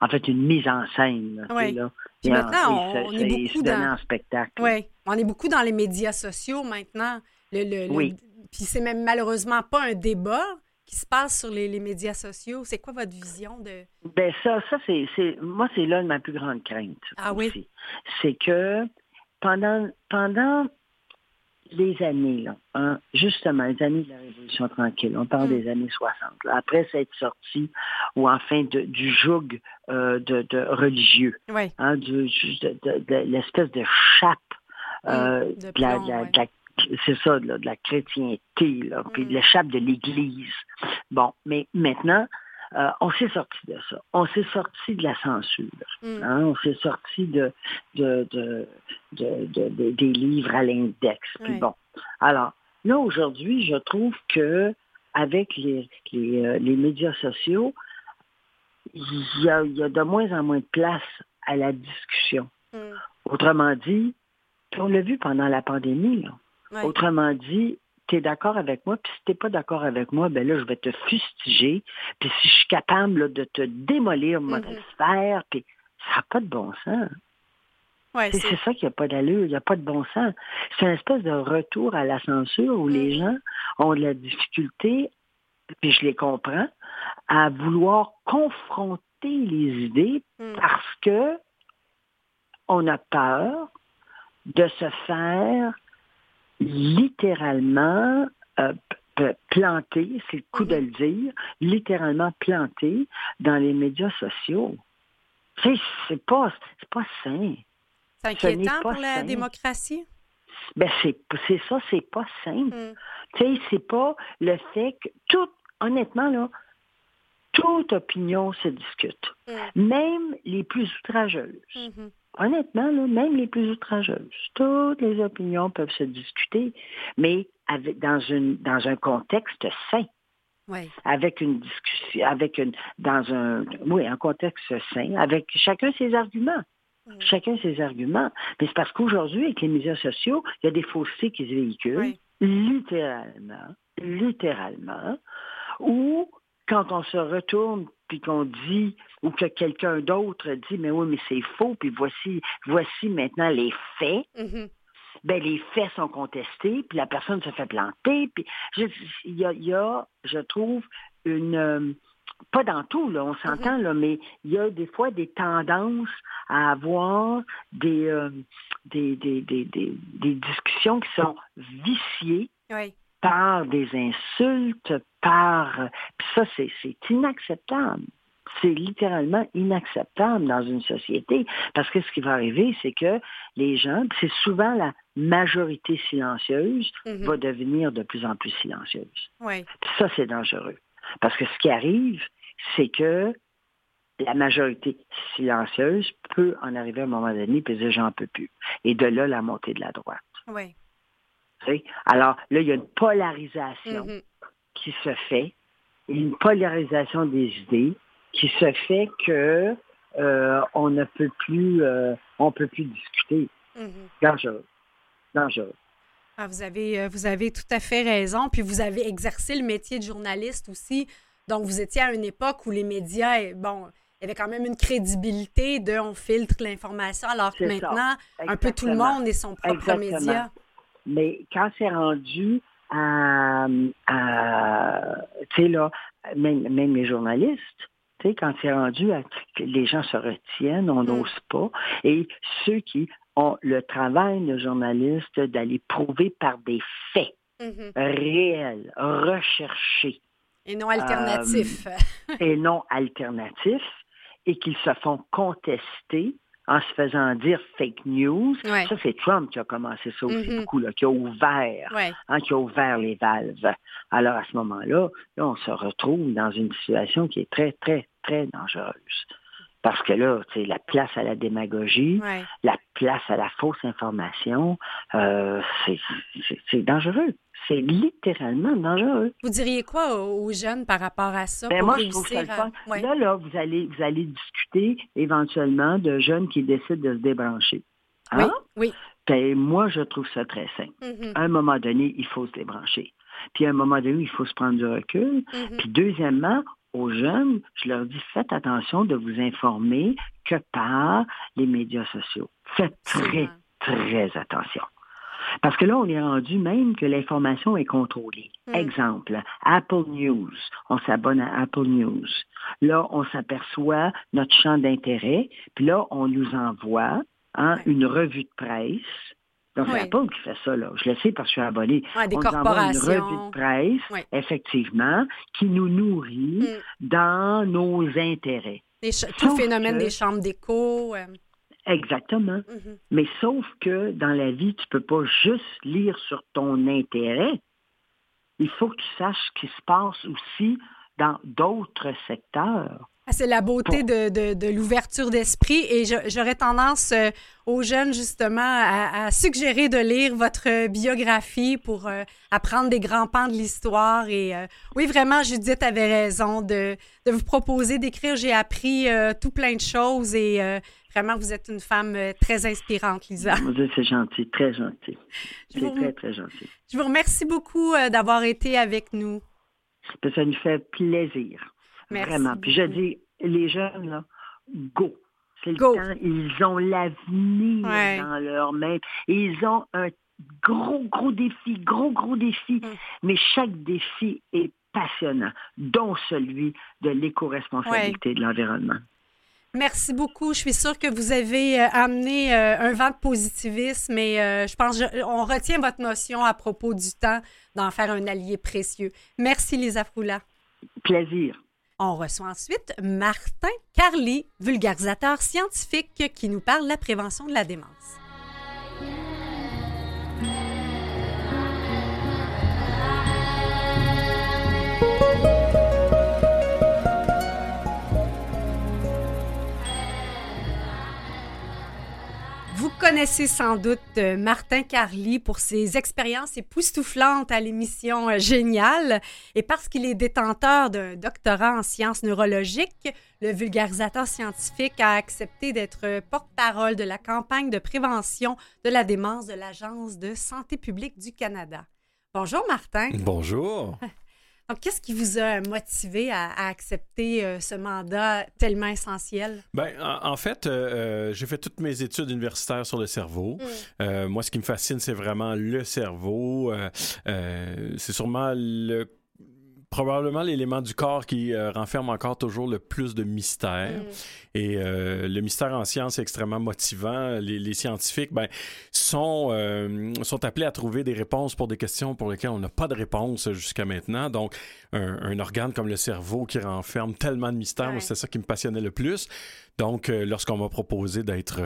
en fait une mise en scène. Oui. Là, maintenant, on, est beaucoup dans... spectacle. Oui, on est beaucoup dans les médias sociaux maintenant. Le, oui. Puis c'est même malheureusement pas un débat qui se passe sur les, médias sociaux. C'est quoi votre vision de... Ben ça, ça c'est, moi, c'est là ma plus grande crainte. Ah oui? C'est que pendant, pendant les années, là, hein, justement, les années de la Révolution tranquille, on parle hmm. des années 60, après ça être sorti, ou enfin du joug euh, de, religieux, hein, de, l'espèce de chape hmm. euh, de, la, c'est ça, de la chrétienté, là, puis de mm. l'échappe de l'Église. Bon, mais maintenant, euh, on s'est sorti de ça. On s'est sorti de la censure. Mm. Hein. On s'est sorti de, de, des livres à l'index. Puis bon. Alors, là, aujourd'hui, je trouve que avec les, les, euh, médias sociaux, il y, a, de moins en moins de place à la discussion. Mm. Autrement dit, on l'a vu pendant la pandémie, là. Autrement dit, tu es d'accord avec moi, puis si tu n'es pas d'accord avec moi, ben là, je vais te fustiger. Puis si je suis capable de te démolir mon mm puis ça n'a pas de bon sens. c'est ça qui n'a pas d'allure, il n'y a pas de bon sens. C'est une espèce de retour à la censure où les mm. gens ont de la difficulté, puis je les comprends, à vouloir confronter les idées mm. parce que on a peur de se faire littéralement euh, planté, c'est le coup de le dire, littéralement planté dans les médias sociaux. C'est pas, pas sain. C'est inquiétant pour la démocratie? Ben, c'est ça, c'est pas simple. Mm. Tu sais, c'est pas le fait que tout, honnêtement, là, toute opinion se discute. Mm. Même les plus outrageuses. Mm-hmm. Honnêtement, là, même les plus outrageuses. Toutes les opinions peuvent se discuter, mais avec, dans, une, dans un contexte sain. Oui. Avec une discussion, avec une, dans un, oui, un contexte sain, avec chacun ses arguments. Chacun ses arguments. Mais c'est parce qu'aujourd'hui, avec les médias sociaux, il y a des faussetés qui se véhiculent, littéralement, littéralement, ou quand on se retourne puis qu'on dit, ou que quelqu'un d'autre dit, mais oui, mais c'est faux, puis voici, voici maintenant les faits, mm-hmm. ben les faits sont contestés, puis la personne se fait planter, puis il y a, je trouve, une... Euh, pas dans tout, là, on s'entend, mm-hmm. là, mais il y a des fois des tendances à avoir des, euh, des, des, des, des, discussions qui sont viciées par des insultes, par... Puis ça, c'est inacceptable. C'est littéralement inacceptable dans une société parce que ce qui va arriver, c'est que les gens, c'est souvent la majorité silencieuse, mm-hmm. va devenir de plus en plus silencieuse. Oui. Puis ça, c'est dangereux. Parce que ce qui arrive, c'est que la majorité silencieuse peut en arriver à un moment donné et dire j'en peux plus. Et de là, la montée de la droite. Oui. Alors là, il y a une polarisation mm-hmm. qui se fait, une polarisation des idées qui se fait que euh, on ne peut plus, euh, on peut plus discuter. Mm-hmm. Dangereux. Dangereux. Ah, vous, avez, euh, vous avez tout à fait raison. Puis vous avez exercé le métier de journaliste aussi. Donc, vous étiez à une époque où les médias, eh, bon, il y avait quand même une crédibilité de on filtre l'information, alors que maintenant, un peu tout le monde est son propre média. Mais quand c'est rendu à, tu sais, là, même, même les journalistes, tu sais, quand c'est rendu à que les gens se retiennent, on mm. n'ose pas. Et ceux qui ont le travail de journaliste d'aller prouver par des faits mm-hmm. réels, recherchés. Et non alternatifs. Euh, et non alternatifs, et qu'ils se font contester en se faisant dire fake news. Ça, c'est Trump qui a commencé ça aussi mm-hmm. beaucoup, là, qui a ouvert, hein, qui a ouvert les valves. Alors à ce moment-là, là, on se retrouve dans une situation qui est très, très, très dangereuse. Parce que là, c'est la place à la démagogie, la place à la fausse information, euh, c'est dangereux. C'est littéralement dangereux. Vous diriez quoi aux jeunes par rapport à ça? Ben moi, je trouve ça le fun. Là, là, vous allez, vous allez discuter éventuellement de jeunes qui décident de se débrancher. Hein? Oui, Ben, moi, je trouve ça très simple. Mm-hmm. À un moment donné, il faut se débrancher. Puis à un moment donné, il faut se prendre du recul. Mm-hmm. Puis deuxièmement, aux jeunes, je leur dis, faites attention de vous informer que par les médias sociaux. Faites très, très attention. Parce que là, on est rendu même que l'information est contrôlée. Mm. Exemple, Apple News. On s'abonne à Apple News. Là, on s'aperçoit notre champ d'intérêt, puis là, on nous envoie hein, une revue de presse. Donc, c'est Apple qui fait ça, là. Je le sais parce que je suis abonné. des on corporations. une revue de presse, effectivement, qui nous nourrit mm. dans nos intérêts. tout le phénomène des chambres d'écho. Euh. Exactement. Mm-hmm. Mais sauf que dans la vie, tu ne peux pas juste lire sur ton intérêt. Il faut que tu saches ce qui se passe aussi dans d'autres secteurs. Ah, c'est la beauté de, l'ouverture d'esprit et j'aurais tendance euh, aux jeunes justement à, suggérer de lire votre biographie pour euh, apprendre des grands pans de l'histoire. Et euh, oui, vraiment, Judith avait raison de, vous proposer d'écrire. J'ai appris tout plein de choses et vraiment, vous êtes une femme très inspirante, Lisa. C'est gentil, très gentil. C'est très, très gentil. Je vous remercie beaucoup d'avoir été avec nous. Ça nous fait plaisir. Vraiment. Puis je dis, les jeunes, là, go. C'est le temps. Ils ont l'avenir dans leurs mains. ils ont un gros, gros défi, gros, gros défi. Mm. Mais chaque défi est passionnant, dont celui de l'éco-responsabilité de l'environnement. Merci beaucoup. Je suis sûre que vous avez euh, amené euh, un vent de positivisme et euh, je pense on retient votre notion à propos du temps d'en faire un allié précieux. Merci, Lisa Froula. Plaisir. On reçoit ensuite Martin Carly, vulgarisateur scientifique qui nous parle de la prévention de la démence. Connaissez sans doute euh, Martin Carly pour ses expériences époustouflantes à l'émission euh, Génial et parce qu'il est détenteur d'un doctorat en sciences neurologiques, le vulgarisateur scientifique a accepté d'être porte-parole de la campagne de prévention de la démence de l'Agence de santé publique du Canada. Bonjour Martin. Bonjour. Donc, qu'est-ce qui vous a motivé à, accepter euh, ce mandat tellement essentiel? Ben, en, fait, euh, euh, j'ai fait toutes mes études universitaires sur le cerveau. Mm. moi, ce qui me fascine, c'est vraiment le cerveau. c'est sûrement le probablement l'élément du corps qui renferme encore toujours le plus de mystère. Mm. Et euh, le mystère en science est extrêmement motivant. Les, scientifiques ben, sont, euh, sont appelés à trouver des réponses pour des questions pour lesquelles on n'a pas de réponse jusqu'à maintenant. Donc, un, organe comme le cerveau qui renferme tellement de mystères, c'est ça qui me passionnait le plus. Donc, euh, lorsqu'on m'a proposé d'être,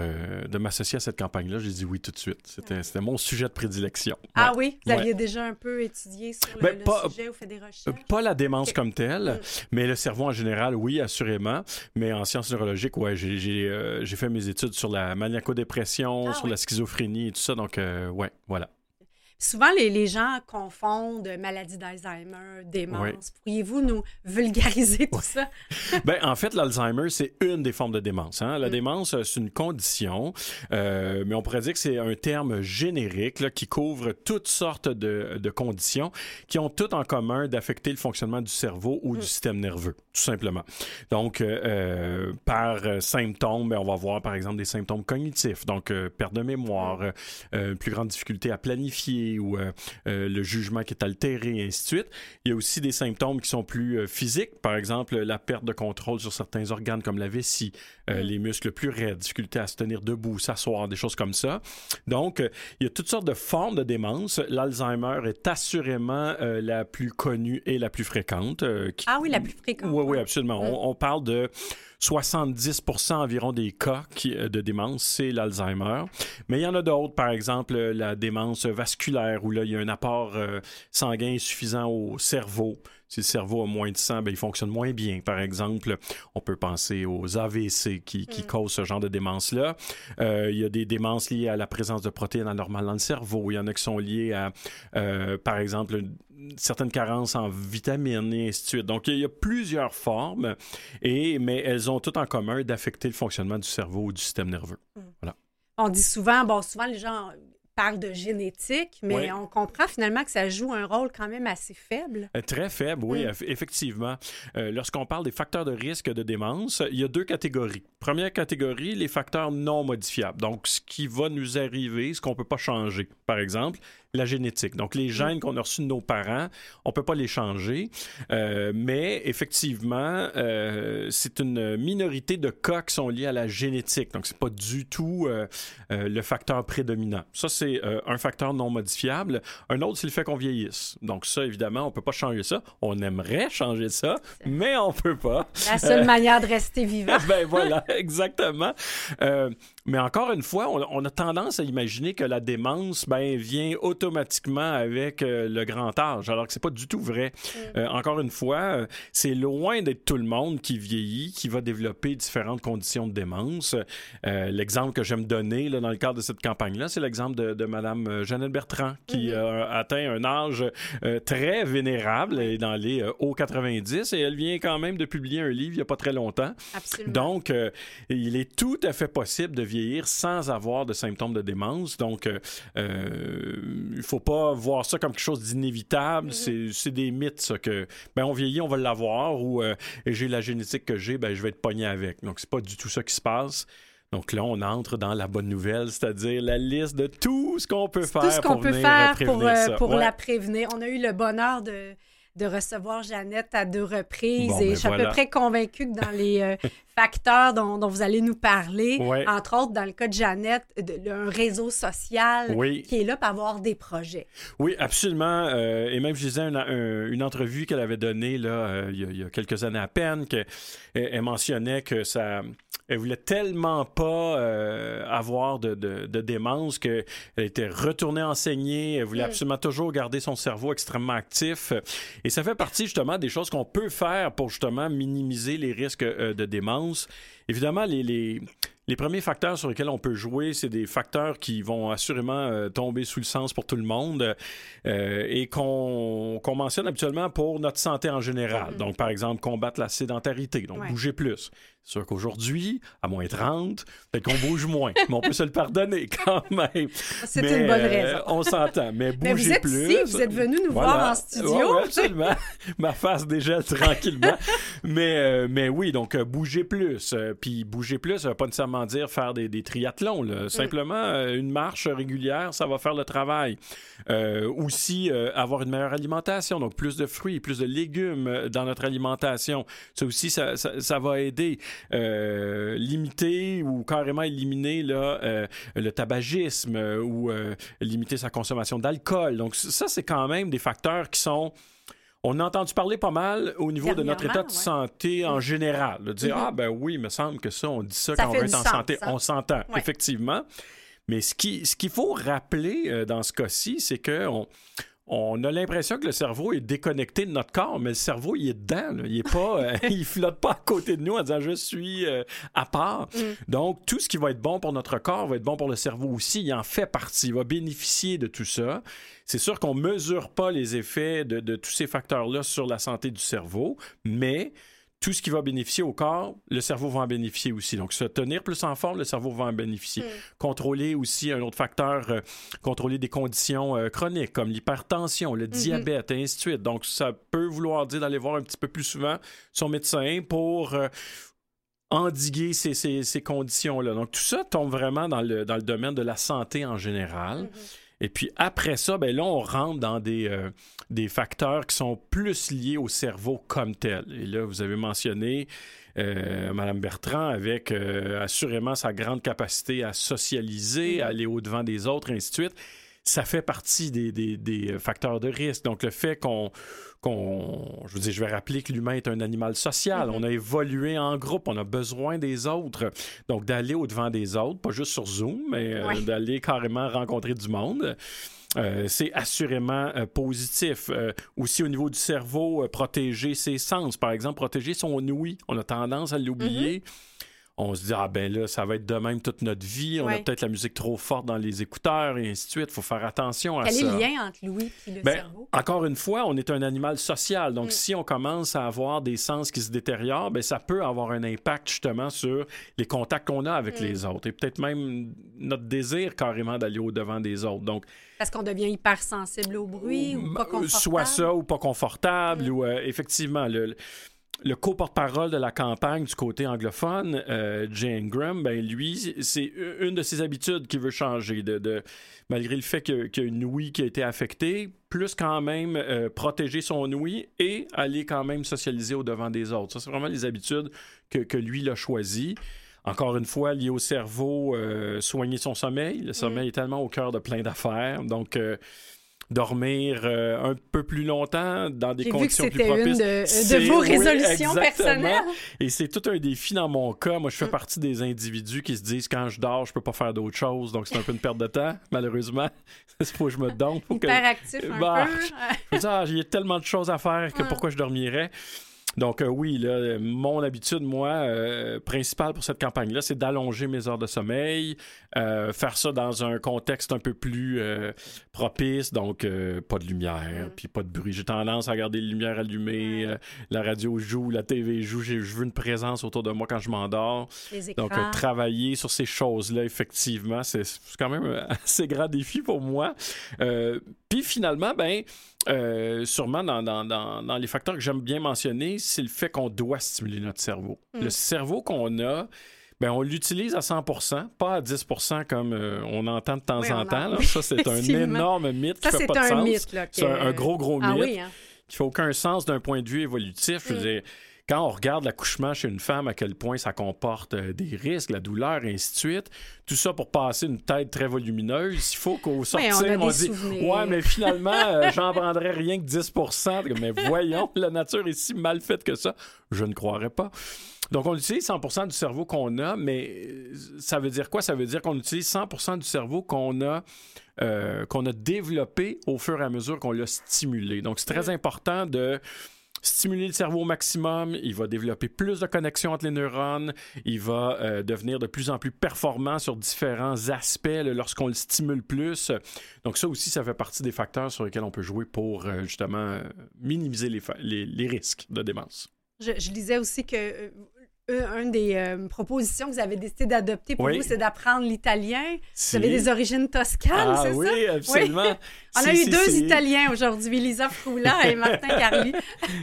de m'associer à cette campagne-là, j'ai dit oui tout de suite. C'était, c'était mon sujet de prédilection. Ah oui? Vous aviez déjà un peu étudié sur le, ben, sujet ou fait des recherches? Pas la démence comme telle, mais le cerveau en général, oui, assurément. Mais en sciences neurologiques, ouais, euh, j'ai fait mes études sur la maniaco-dépression, ah sur la schizophrénie et tout ça. Donc, euh, ouais, voilà. Souvent, les, gens confondent maladie d'Alzheimer, démence. Pourriez-vous nous vulgariser tout ça? ben, en fait, l'Alzheimer, c'est une des formes de démence. Hein? La mm. démence, c'est une condition, euh, mais on pourrait dire que c'est un terme générique qui couvre toutes sortes de, conditions qui ont toutes en commun d'affecter le fonctionnement du cerveau ou du mm. système nerveux, tout simplement. Donc, euh, euh, par symptômes, ben, on va voir par exemple des symptômes cognitifs, donc perte de mémoire, mm. plus grande difficulté à planifier, ou euh, euh, le jugement qui est altéré, et ainsi de suite. Il y a aussi des symptômes qui sont plus euh, physiques, par exemple la perte de contrôle sur certains organes comme la vessie, mm. les muscles plus raides, difficulté à se tenir debout, s'asseoir, des choses comme ça. Donc, il y a toutes sortes de formes de démence. L'Alzheimer est assurément la plus connue et la plus fréquente. Ah oui, la plus fréquente. Oui, oui, absolument. Mm. on, parle de 70% environ des cas euh, de démence, c'est l'Alzheimer. Mais il y en a d'autres, par exemple la démence vasculaire, où là, il y a un apport euh, sanguin suffisant au cerveau. Si le cerveau a moins de sang, ben, il fonctionne moins bien. Par exemple, on peut penser aux AVC qui, qui mm. causent ce genre de démence-là. Euh, il y a des démences liées à la présence de protéines anormales dans le cerveau. Il y en a qui sont liées à, par exemple, certaines carences en vitamines et ainsi de suite. Donc, il y a plusieurs formes, et, mais elles ont toutes en commun d'affecter le fonctionnement du cerveau ou du système nerveux. Hmm. Voilà. On dit souvent, bon, souvent les gens parlent de génétique, mais on comprend finalement que ça joue un rôle quand même assez faible. Euh, très faible, oui, hmm. effectivement. Euh, lorsqu'on parle des facteurs de risque de démence, il y a deux catégories. Première catégorie, les facteurs non modifiables. Donc, ce qui va nous arriver, ce qu'on ne peut pas changer. Par exemple, la génétique. Donc, les gènes qu'on a reçus de nos parents, on ne peut pas les changer. Euh, mais effectivement, euh, c'est une minorité de cas qui sont liés à la génétique. Donc, ce n'est pas du tout euh, le facteur prédominant. Ça, c'est un facteur non modifiable. Un autre, c'est le fait qu'on vieillisse. Donc, ça, évidemment, on ne peut pas changer ça. On aimerait changer ça, mais on ne peut pas. La seule manière de rester vivant. ben voilà, exactement. mais encore une fois, on, a tendance à imaginer que la démence ben, vient automatiquement automatiquement avec euh, le grand âge, alors que c'est pas du tout vrai. Mm. Euh, encore une fois, euh, c'est loin d'être tout le monde qui vieillit, qui va développer différentes conditions de démence. l'exemple que j'aime donner là, dans le cadre de cette campagne-là, c'est l'exemple de, de Madame Jeannette Bertrand, qui mm-hmm. a atteint un âge très vénérable, et dans les hauts 90, et elle vient quand même de publier un livre il n'y a pas très longtemps. Absolument. Donc, il est tout à fait possible de vieillir sans avoir de symptômes de démence. Donc, il faut pas voir ça comme quelque chose d'inévitable. Mm-hmm. C'est des mythes, ça, que ben, on vieillit, on va l'avoir, ou euh, j'ai la génétique que j'ai, ben, je vais être pogné avec. Donc, c'est pas du tout ça qui se passe. Donc là, on entre dans la bonne nouvelle, c'est-à-dire la liste de tout ce qu'on peut faire, tout ce qu'on peut faire pour, euh, pour la prévenir. On a eu le bonheur de de recevoir Jeannette à deux reprises. et ben je suis à peu près convaincue que dans les euh, facteurs dont, vous allez nous parler, entre autres dans le cas de Jeannette, un réseau social qui est là pour avoir des projets. Oui, absolument. Euh, et même, je disais une, entrevue qu'elle avait donnée là, euh, il, y a, quelques années à peine, qu'elle mentionnait que ça elle voulait tellement pas euh, avoir de, de, démence qu'elle était retournée enseigner. Elle voulait mm. absolument toujours garder son cerveau extrêmement actif. Et ça fait partie justement des choses qu'on peut faire pour justement minimiser les risques euh, de démence. Évidemment, les, les premiers facteurs sur lesquels on peut jouer, c'est des facteurs qui vont assurément euh, tomber sous le sens pour tout le monde euh, et qu'on mentionne habituellement pour notre santé en général. Mm-hmm. Donc, par exemple, combattre la sédentarité, donc bouger plus. C'est sûr qu'aujourd'hui, à moins 30, peut-être qu'on bouge moins, mais on peut se le pardonner quand même. C'est une bonne raison. Euh, on s'entend, mais bouger mais vous êtes plus. Ici, vous êtes venu nous voir en studio. absolument. Ma face déjà tranquillement. mais, mais oui, donc bouger plus. Puis bouger plus, ça ne veut pas nécessairement dire faire des, triathlons. Mm. Simplement, euh, une marche régulière, ça va faire le travail. Euh, aussi, euh, avoir une meilleure alimentation, donc plus de fruits, plus de légumes dans notre alimentation. Ça aussi, ça, va aider. limiter ou carrément éliminer là, le tabagisme ou limiter sa consommation d'alcool. Donc ça, c'est quand même des facteurs qui sont on a entendu parler pas mal au niveau de notre état de santé en général. De dire, mm-hmm. ah ben oui, il me semble que ça, on dit ça, quand on est en santé. On s'entend, effectivement. Mais ce qu'il ce faut rappeler euh, dans ce cas-ci, c'est qu'on on a l'impression que le cerveau est déconnecté de notre corps, mais le cerveau, il est dedans. Il est pas, euh, il flotte pas à côté de nous en disant je suis euh, à part. Mm. Donc, tout ce qui va être bon pour notre corps va être bon pour le cerveau aussi. Il en fait partie. Il va bénéficier de tout ça. C'est sûr qu'on mesure pas les effets de, de tous ces facteurs-là sur la santé du cerveau, mais tout ce qui va bénéficier au corps, le cerveau va en bénéficier aussi. Donc, se tenir plus en forme, le cerveau va en bénéficier. Hmm. Contrôler aussi un autre facteur, euh, contrôler des conditions euh, chroniques comme l'hypertension, le mhm. diabète, et ainsi de suite. Donc, ça peut vouloir dire d'aller voir un petit peu plus souvent son médecin pour euh, endiguer ces, ces, conditions-là. Donc, tout ça tombe vraiment dans le, dans le domaine de la santé en général. Mhm. Et puis après ça, ben là, on rentre dans des, euh, des facteurs qui sont plus liés au cerveau comme tel. Et là, vous avez mentionné euh, Madame Bertrand avec euh, assurément sa grande capacité à socialiser, à aller au-devant des autres, ainsi de suite. Ça fait partie des, des, des facteurs de risque. Donc, le fait qu'on je veux dire, je vais rappeler que l'humain est un animal social. Mm-hmm. On a évolué en groupe, on a besoin des autres. Donc, d'aller au-devant des autres, pas juste sur Zoom, mais euh, d'aller carrément rencontrer du monde. Euh, c'est assurément euh, positif. aussi au niveau du cerveau, protéger ses sens, par exemple, protéger son ouïe. On a tendance à l'oublier. Mm-hmm on se dit, ah ben là, ça va être de même toute notre vie. On a peut-être la musique trop forte dans les écouteurs et ainsi de suite. Il faut faire attention à ça. Quel est le lien entre l'ouïe et le ben, cerveau? Encore une fois, on est un animal social. Donc, mm. si on commence à avoir des sens qui se détériorent, ben, ça peut avoir un impact justement sur les contacts qu'on a avec mm. les autres et peut-être même notre désir carrément d'aller au-devant des autres. Donc, parce qu'on devient hypersensible au bruit ou, pas confortable? Soit ça ou pas confortable. Mm. Ou euh, effectivement, le, le co-porte-parole de la campagne du côté anglophone, euh, Jane Graham, ben lui, c'est une de ses habitudes qu'il veut changer. De, malgré le fait qu'il y a une ouïe qui a été affectée, plus quand même euh, protéger son ouïe et aller quand même socialiser au devant des autres. Ça, c'est vraiment les habitudes que, que lui a choisies. Encore une fois, lié au cerveau, euh, soigner son sommeil. Le sommeil mm. est tellement au cœur de plein d'affaires. Donc, dormir euh, un peu plus longtemps dans des conditions plus propices. Une de, vos résolutions personnelles. Et c'est tout un défi dans mon cas. Moi, je fais mm. partie des individus qui se disent quand je dors, je peux pas faire d'autre chose, donc c'est un peu une perte de temps, malheureusement. Il faut que je me donne. Hyperactif un bah, peu. il y a tellement de choses à faire que pourquoi je dormirais? Donc euh, oui, là, mon habitude, moi, euh, principale pour cette campagne-là, c'est d'allonger mes heures de sommeil, euh, faire ça dans un contexte un peu plus propice, donc pas de lumière, mm. puis pas de bruit. J'ai tendance à garder les lumières allumées, la radio joue, la TV joue, je veux une présence autour de moi quand je m'endors. Donc travailler sur ces choses-là, effectivement, c'est quand même un assez grand défi pour moi. puis finalement, ben sûrement dans, dans, dans, les facteurs que j'aime bien mentionner, c'est le fait qu'on doit stimuler notre cerveau. Le mm. cerveau qu'on a, ben, on l'utilise à 100% pas à 10% comme euh, on entend de temps en temps. Ça, c'est un énorme mythe qui fait pas de sens. C'est un, gros, gros ah mythe hein. qui fait aucun sens d'un point de vue évolutif. Je veux mm. dire, quand on regarde l'accouchement chez une femme, à quel point ça comporte euh, des risques, la douleur, et ainsi de suite, tout ça pour passer une tête très volumineuse, il faut qu'au sortir, on, dit Ouais, mais finalement, euh, j'en prendrais rien que 10% Mais voyons, la nature est si mal faite que ça. Je ne croirais pas. Donc, on utilise 100% du cerveau qu'on a, mais euh, ça veut dire quoi? Ça veut dire qu'on utilise 100% du cerveau qu'on a, qu'on a développé au fur et à mesure qu'on l'a stimulé. Donc, c'est très important de stimuler le cerveau au maximum, il va développer plus de connexions entre les neurones, il va euh, devenir de plus en plus performant sur différents aspects lorsqu'on le stimule plus. Donc ça aussi, ça fait partie des facteurs sur lesquels on peut jouer pour euh, justement minimiser les, risques de démence. Je, je disais aussi que une des euh, propositions que vous avez décidé d'adopter pour vous, c'est d'apprendre l'italien. Vous avez des origines toscanes, ah, c'est oui, ça? oui, absolument. On a eu deux Italiens aujourd'hui, Lisa Frula et Martin Carli.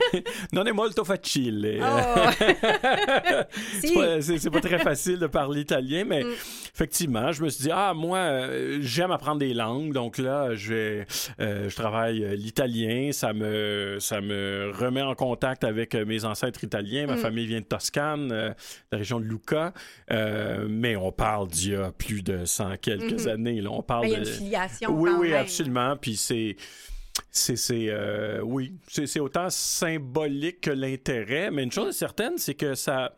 non è molto facile. Oh. c'est pas, très facile de parler italien, mais mm. effectivement, je me suis dit, ah, moi, euh, j'aime apprendre des langues, donc là, je, euh, je travaille l'italien, ça me, ça me remet en contact avec mes ancêtres italiens. Ma mm. famille vient de Toscane, euh, la région de Lucca, mais on parle d'il y a plus de 100 quelques mm-hmm. années. Là. On parle il y a une filiation. Oui, oui, absolument puis c'est c'est euh, oui, c'est autant symbolique que l'intérêt, mais une chose est certaine, c'est que ça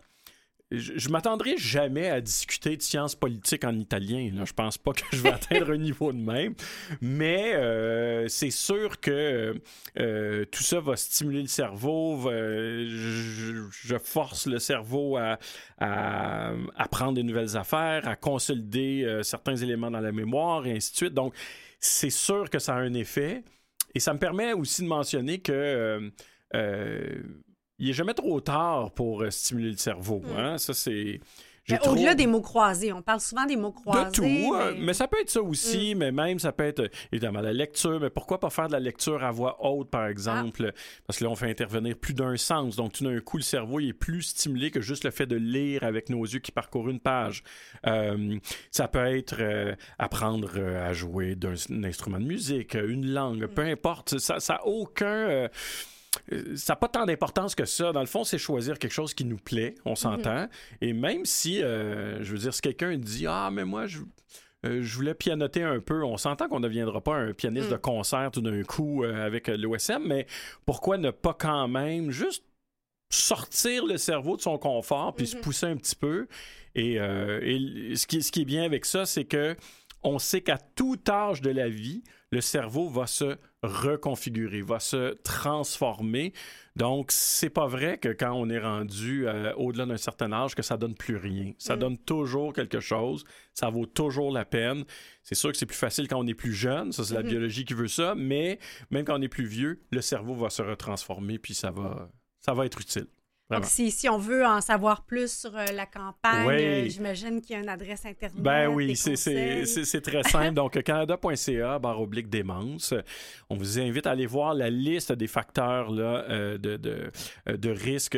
je, m'attendrai jamais à discuter de sciences politiques en italien. Là. Je pense pas que je vais atteindre un niveau de même. Mais euh, c'est sûr que euh, tout ça va stimuler le cerveau. je, force le cerveau à, à, apprendre des nouvelles affaires, à consolider certains éléments dans la mémoire et ainsi de suite. Donc, c'est sûr que ça a un effet. Et ça me permet aussi de mentionner que euh, euh, il n'est jamais trop tard pour euh, stimuler le cerveau. Mm. Hein. Ça, c'est au-delà des mots croisés, on parle souvent des mots croisés. De tout, euh, mais... ça peut être ça aussi, mm. mais même ça peut être évidemment la lecture, mais pourquoi pas faire de la lecture à voix haute, par exemple, parce que là, on fait intervenir plus d'un sens, donc tout d'un coup, le cerveau il est plus stimulé que juste le fait de lire avec nos yeux qui parcourent une page. Euh, ça peut être euh, apprendre à jouer d'un instrument de musique, une langue, peu mm. importe, ça n'a aucun euh, ça n'a pas tant d'importance que ça. Dans le fond, c'est choisir quelque chose qui nous plaît, on mhm. s'entend. Et même si, euh, je veux dire, si quelqu'un dit Ah, mais moi, je, euh, je voulais pianoter un peu, on s'entend qu'on ne deviendra pas un pianiste de mm. concert tout d'un coup avec l'OSM, mais pourquoi ne pas quand même juste sortir le cerveau de son confort puis se mhm. pousser un petit peu? Et, ce, qui, ce qui est bien avec ça, c'est que on sait qu'à tout âge de la vie, le cerveau va se reconfigurer, va se transformer. Donc, c'est pas vrai que quand on est rendu euh, au-delà d'un certain âge, que ça donne plus rien. Ça mm. donne toujours quelque chose. Ça vaut toujours la peine. C'est sûr que c'est plus facile quand on est plus jeune. Ça, c'est la mm-hmm. biologie qui veut ça. Mais même quand on est plus vieux, le cerveau va se retransformer puis ça va, ça va être utile. Donc, si, si, on veut en savoir plus sur euh, la campagne, euh, j'imagine qu'il y a une adresse Internet. Ben oui, c'est très simple. Donc, canada.ca, barre oblique démence. On vous invite à aller voir la liste des facteurs là, euh, de, de, de risque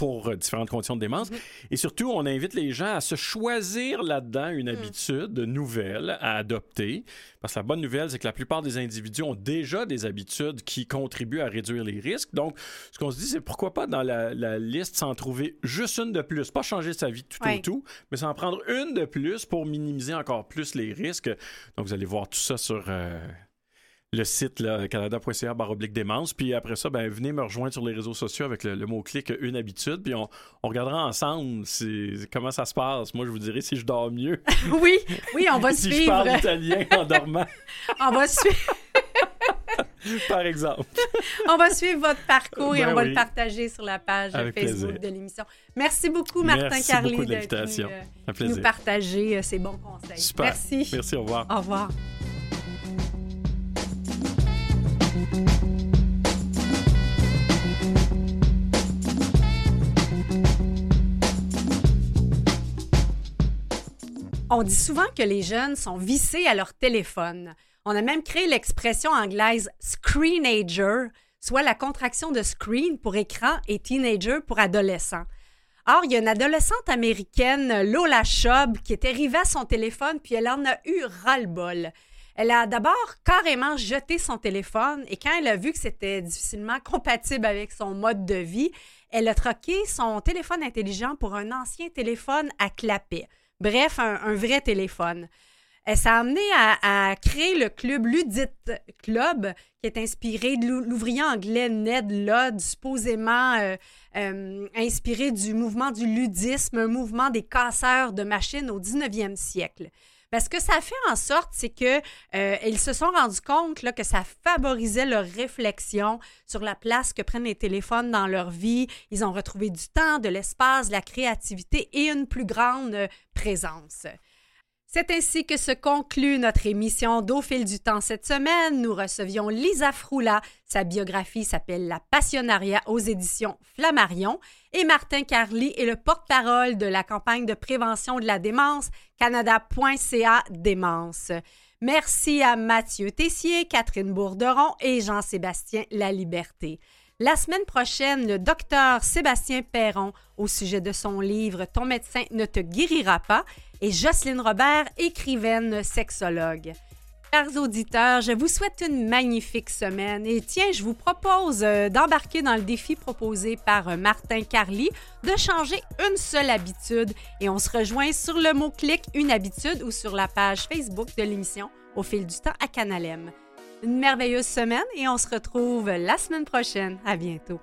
pour différentes conditions de démence. Mhm. Et surtout, on invite les gens à se choisir là-dedans une mhm. habitude nouvelle à adopter. Parce que la bonne nouvelle, c'est que la plupart des individus ont déjà des habitudes qui contribuent à réduire les risques. Donc, ce qu'on se dit, c'est pourquoi pas dans la, liste s'en trouver juste une de plus. Pas changer sa vie tout au tout, mais s'en prendre une de plus pour minimiser encore plus les risques. Donc, vous allez voir tout ça sur... Euh, le site canada.ca baroblique démence. Puis après ça, ben, venez me rejoindre sur les réseaux sociaux avec le, mot-clic Une habitude. Puis on, regardera ensemble comment ça se passe. Moi, je vous dirai si je dors mieux. oui, oui, on va si suivre. Si je parle italien en dormant. on va suivre. Par exemple. on va suivre votre parcours et ben on va le partager sur la page Facebook de l'émission. Merci beaucoup, Martin Carly, d'être venu nous partager euh, ces bons conseils. Super. Merci. Merci, au revoir. Au revoir. On dit souvent que les jeunes sont vissés à leur téléphone. On a même créé l'expression anglaise screenager, soit la contraction de screen pour écran et teenager pour adolescent. Or, il y a une adolescente américaine, Lola Schubb, qui est arrivée à son téléphone puis elle en a eu ras-le-bol. Elle a d'abord carrément jeté son téléphone et quand elle a vu que c'était difficilement compatible avec son mode de vie, elle a troqué son téléphone intelligent pour un ancien téléphone à clapet. Bref, un, vrai téléphone. Elle s'est amenée à, créer le club Ludit Club, qui est inspiré de l'ouvrier anglais Ned Ludd, supposément euh, euh, inspiré du mouvement du ludisme, un mouvement des casseurs de machines au 19e siècle. Parce que ça fait en sorte, c'est que euh, ils se sont rendus compte là, que ça favorisait leur réflexion sur la place que prennent les téléphones dans leur vie. Ils ont retrouvé du temps, de l'espace, de la créativité et une plus grande euh, présence. C'est ainsi que se conclut notre émission d'Au fil du temps cette semaine. Nous recevions Lisa Froula. Sa biographie s'appelle La Passionnariat aux éditions Flammarion. Et Martin Carly est le porte-parole de la campagne de prévention de la démence canada.ca démence. Merci à Mathieu Tessier, Catherine Bourderon et Jean-Sébastien Laliberté. La semaine prochaine, le docteur Sébastien Perron, au sujet de son livre Ton médecin ne te guérira pas, et Jocelyne Robert, écrivaine sexologue. Chers auditeurs, je vous souhaite une magnifique semaine et tiens, je vous propose euh, d'embarquer dans le défi proposé par euh, Martin Carly de changer une seule habitude et on se rejoint sur le mot-clic Une habitude ou sur la page Facebook de l'émission Au fil du temps à Canalem une merveilleuse semaine et on se retrouve la semaine prochaine. À bientôt.